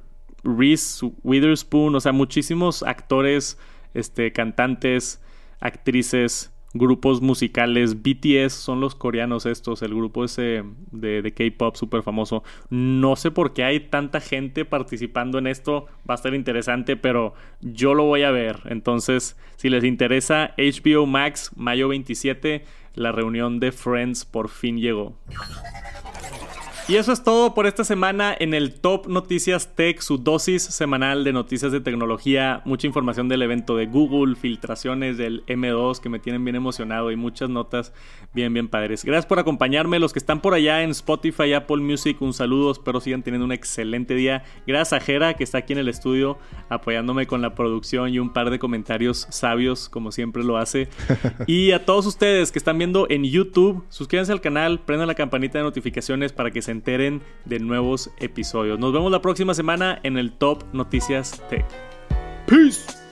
Reese Witherspoon, o sea, muchísimos actores, este, cantantes, actrices, grupos musicales. BTS son los coreanos estos, el grupo ese de, K-pop súper famoso. No sé por qué hay tanta gente participando en esto, va a estar interesante, pero yo lo voy a ver. Entonces, si les interesa, HBO Max, mayo 27 la reunión de Friends por fin llegó. Y eso es todo por esta semana en el Top Noticias Tech, su dosis semanal de noticias de tecnología, mucha información del evento de Google, filtraciones del M2 que me tienen bien emocionado y muchas notas bien, bien padres. Gracias por acompañarme, los que están por allá en Spotify, Apple Music, un saludo, espero sigan teniendo un excelente día. Gracias a Jera que está aquí en el estudio apoyándome con la producción y un par de comentarios sabios como siempre lo hace. *laughs* Y a todos ustedes que están viendo en YouTube, suscríbanse al canal, prendan la campanita de notificaciones para que se enteren de nuevos episodios. Nos vemos la próxima semana en el Top Noticias Tech. Peace.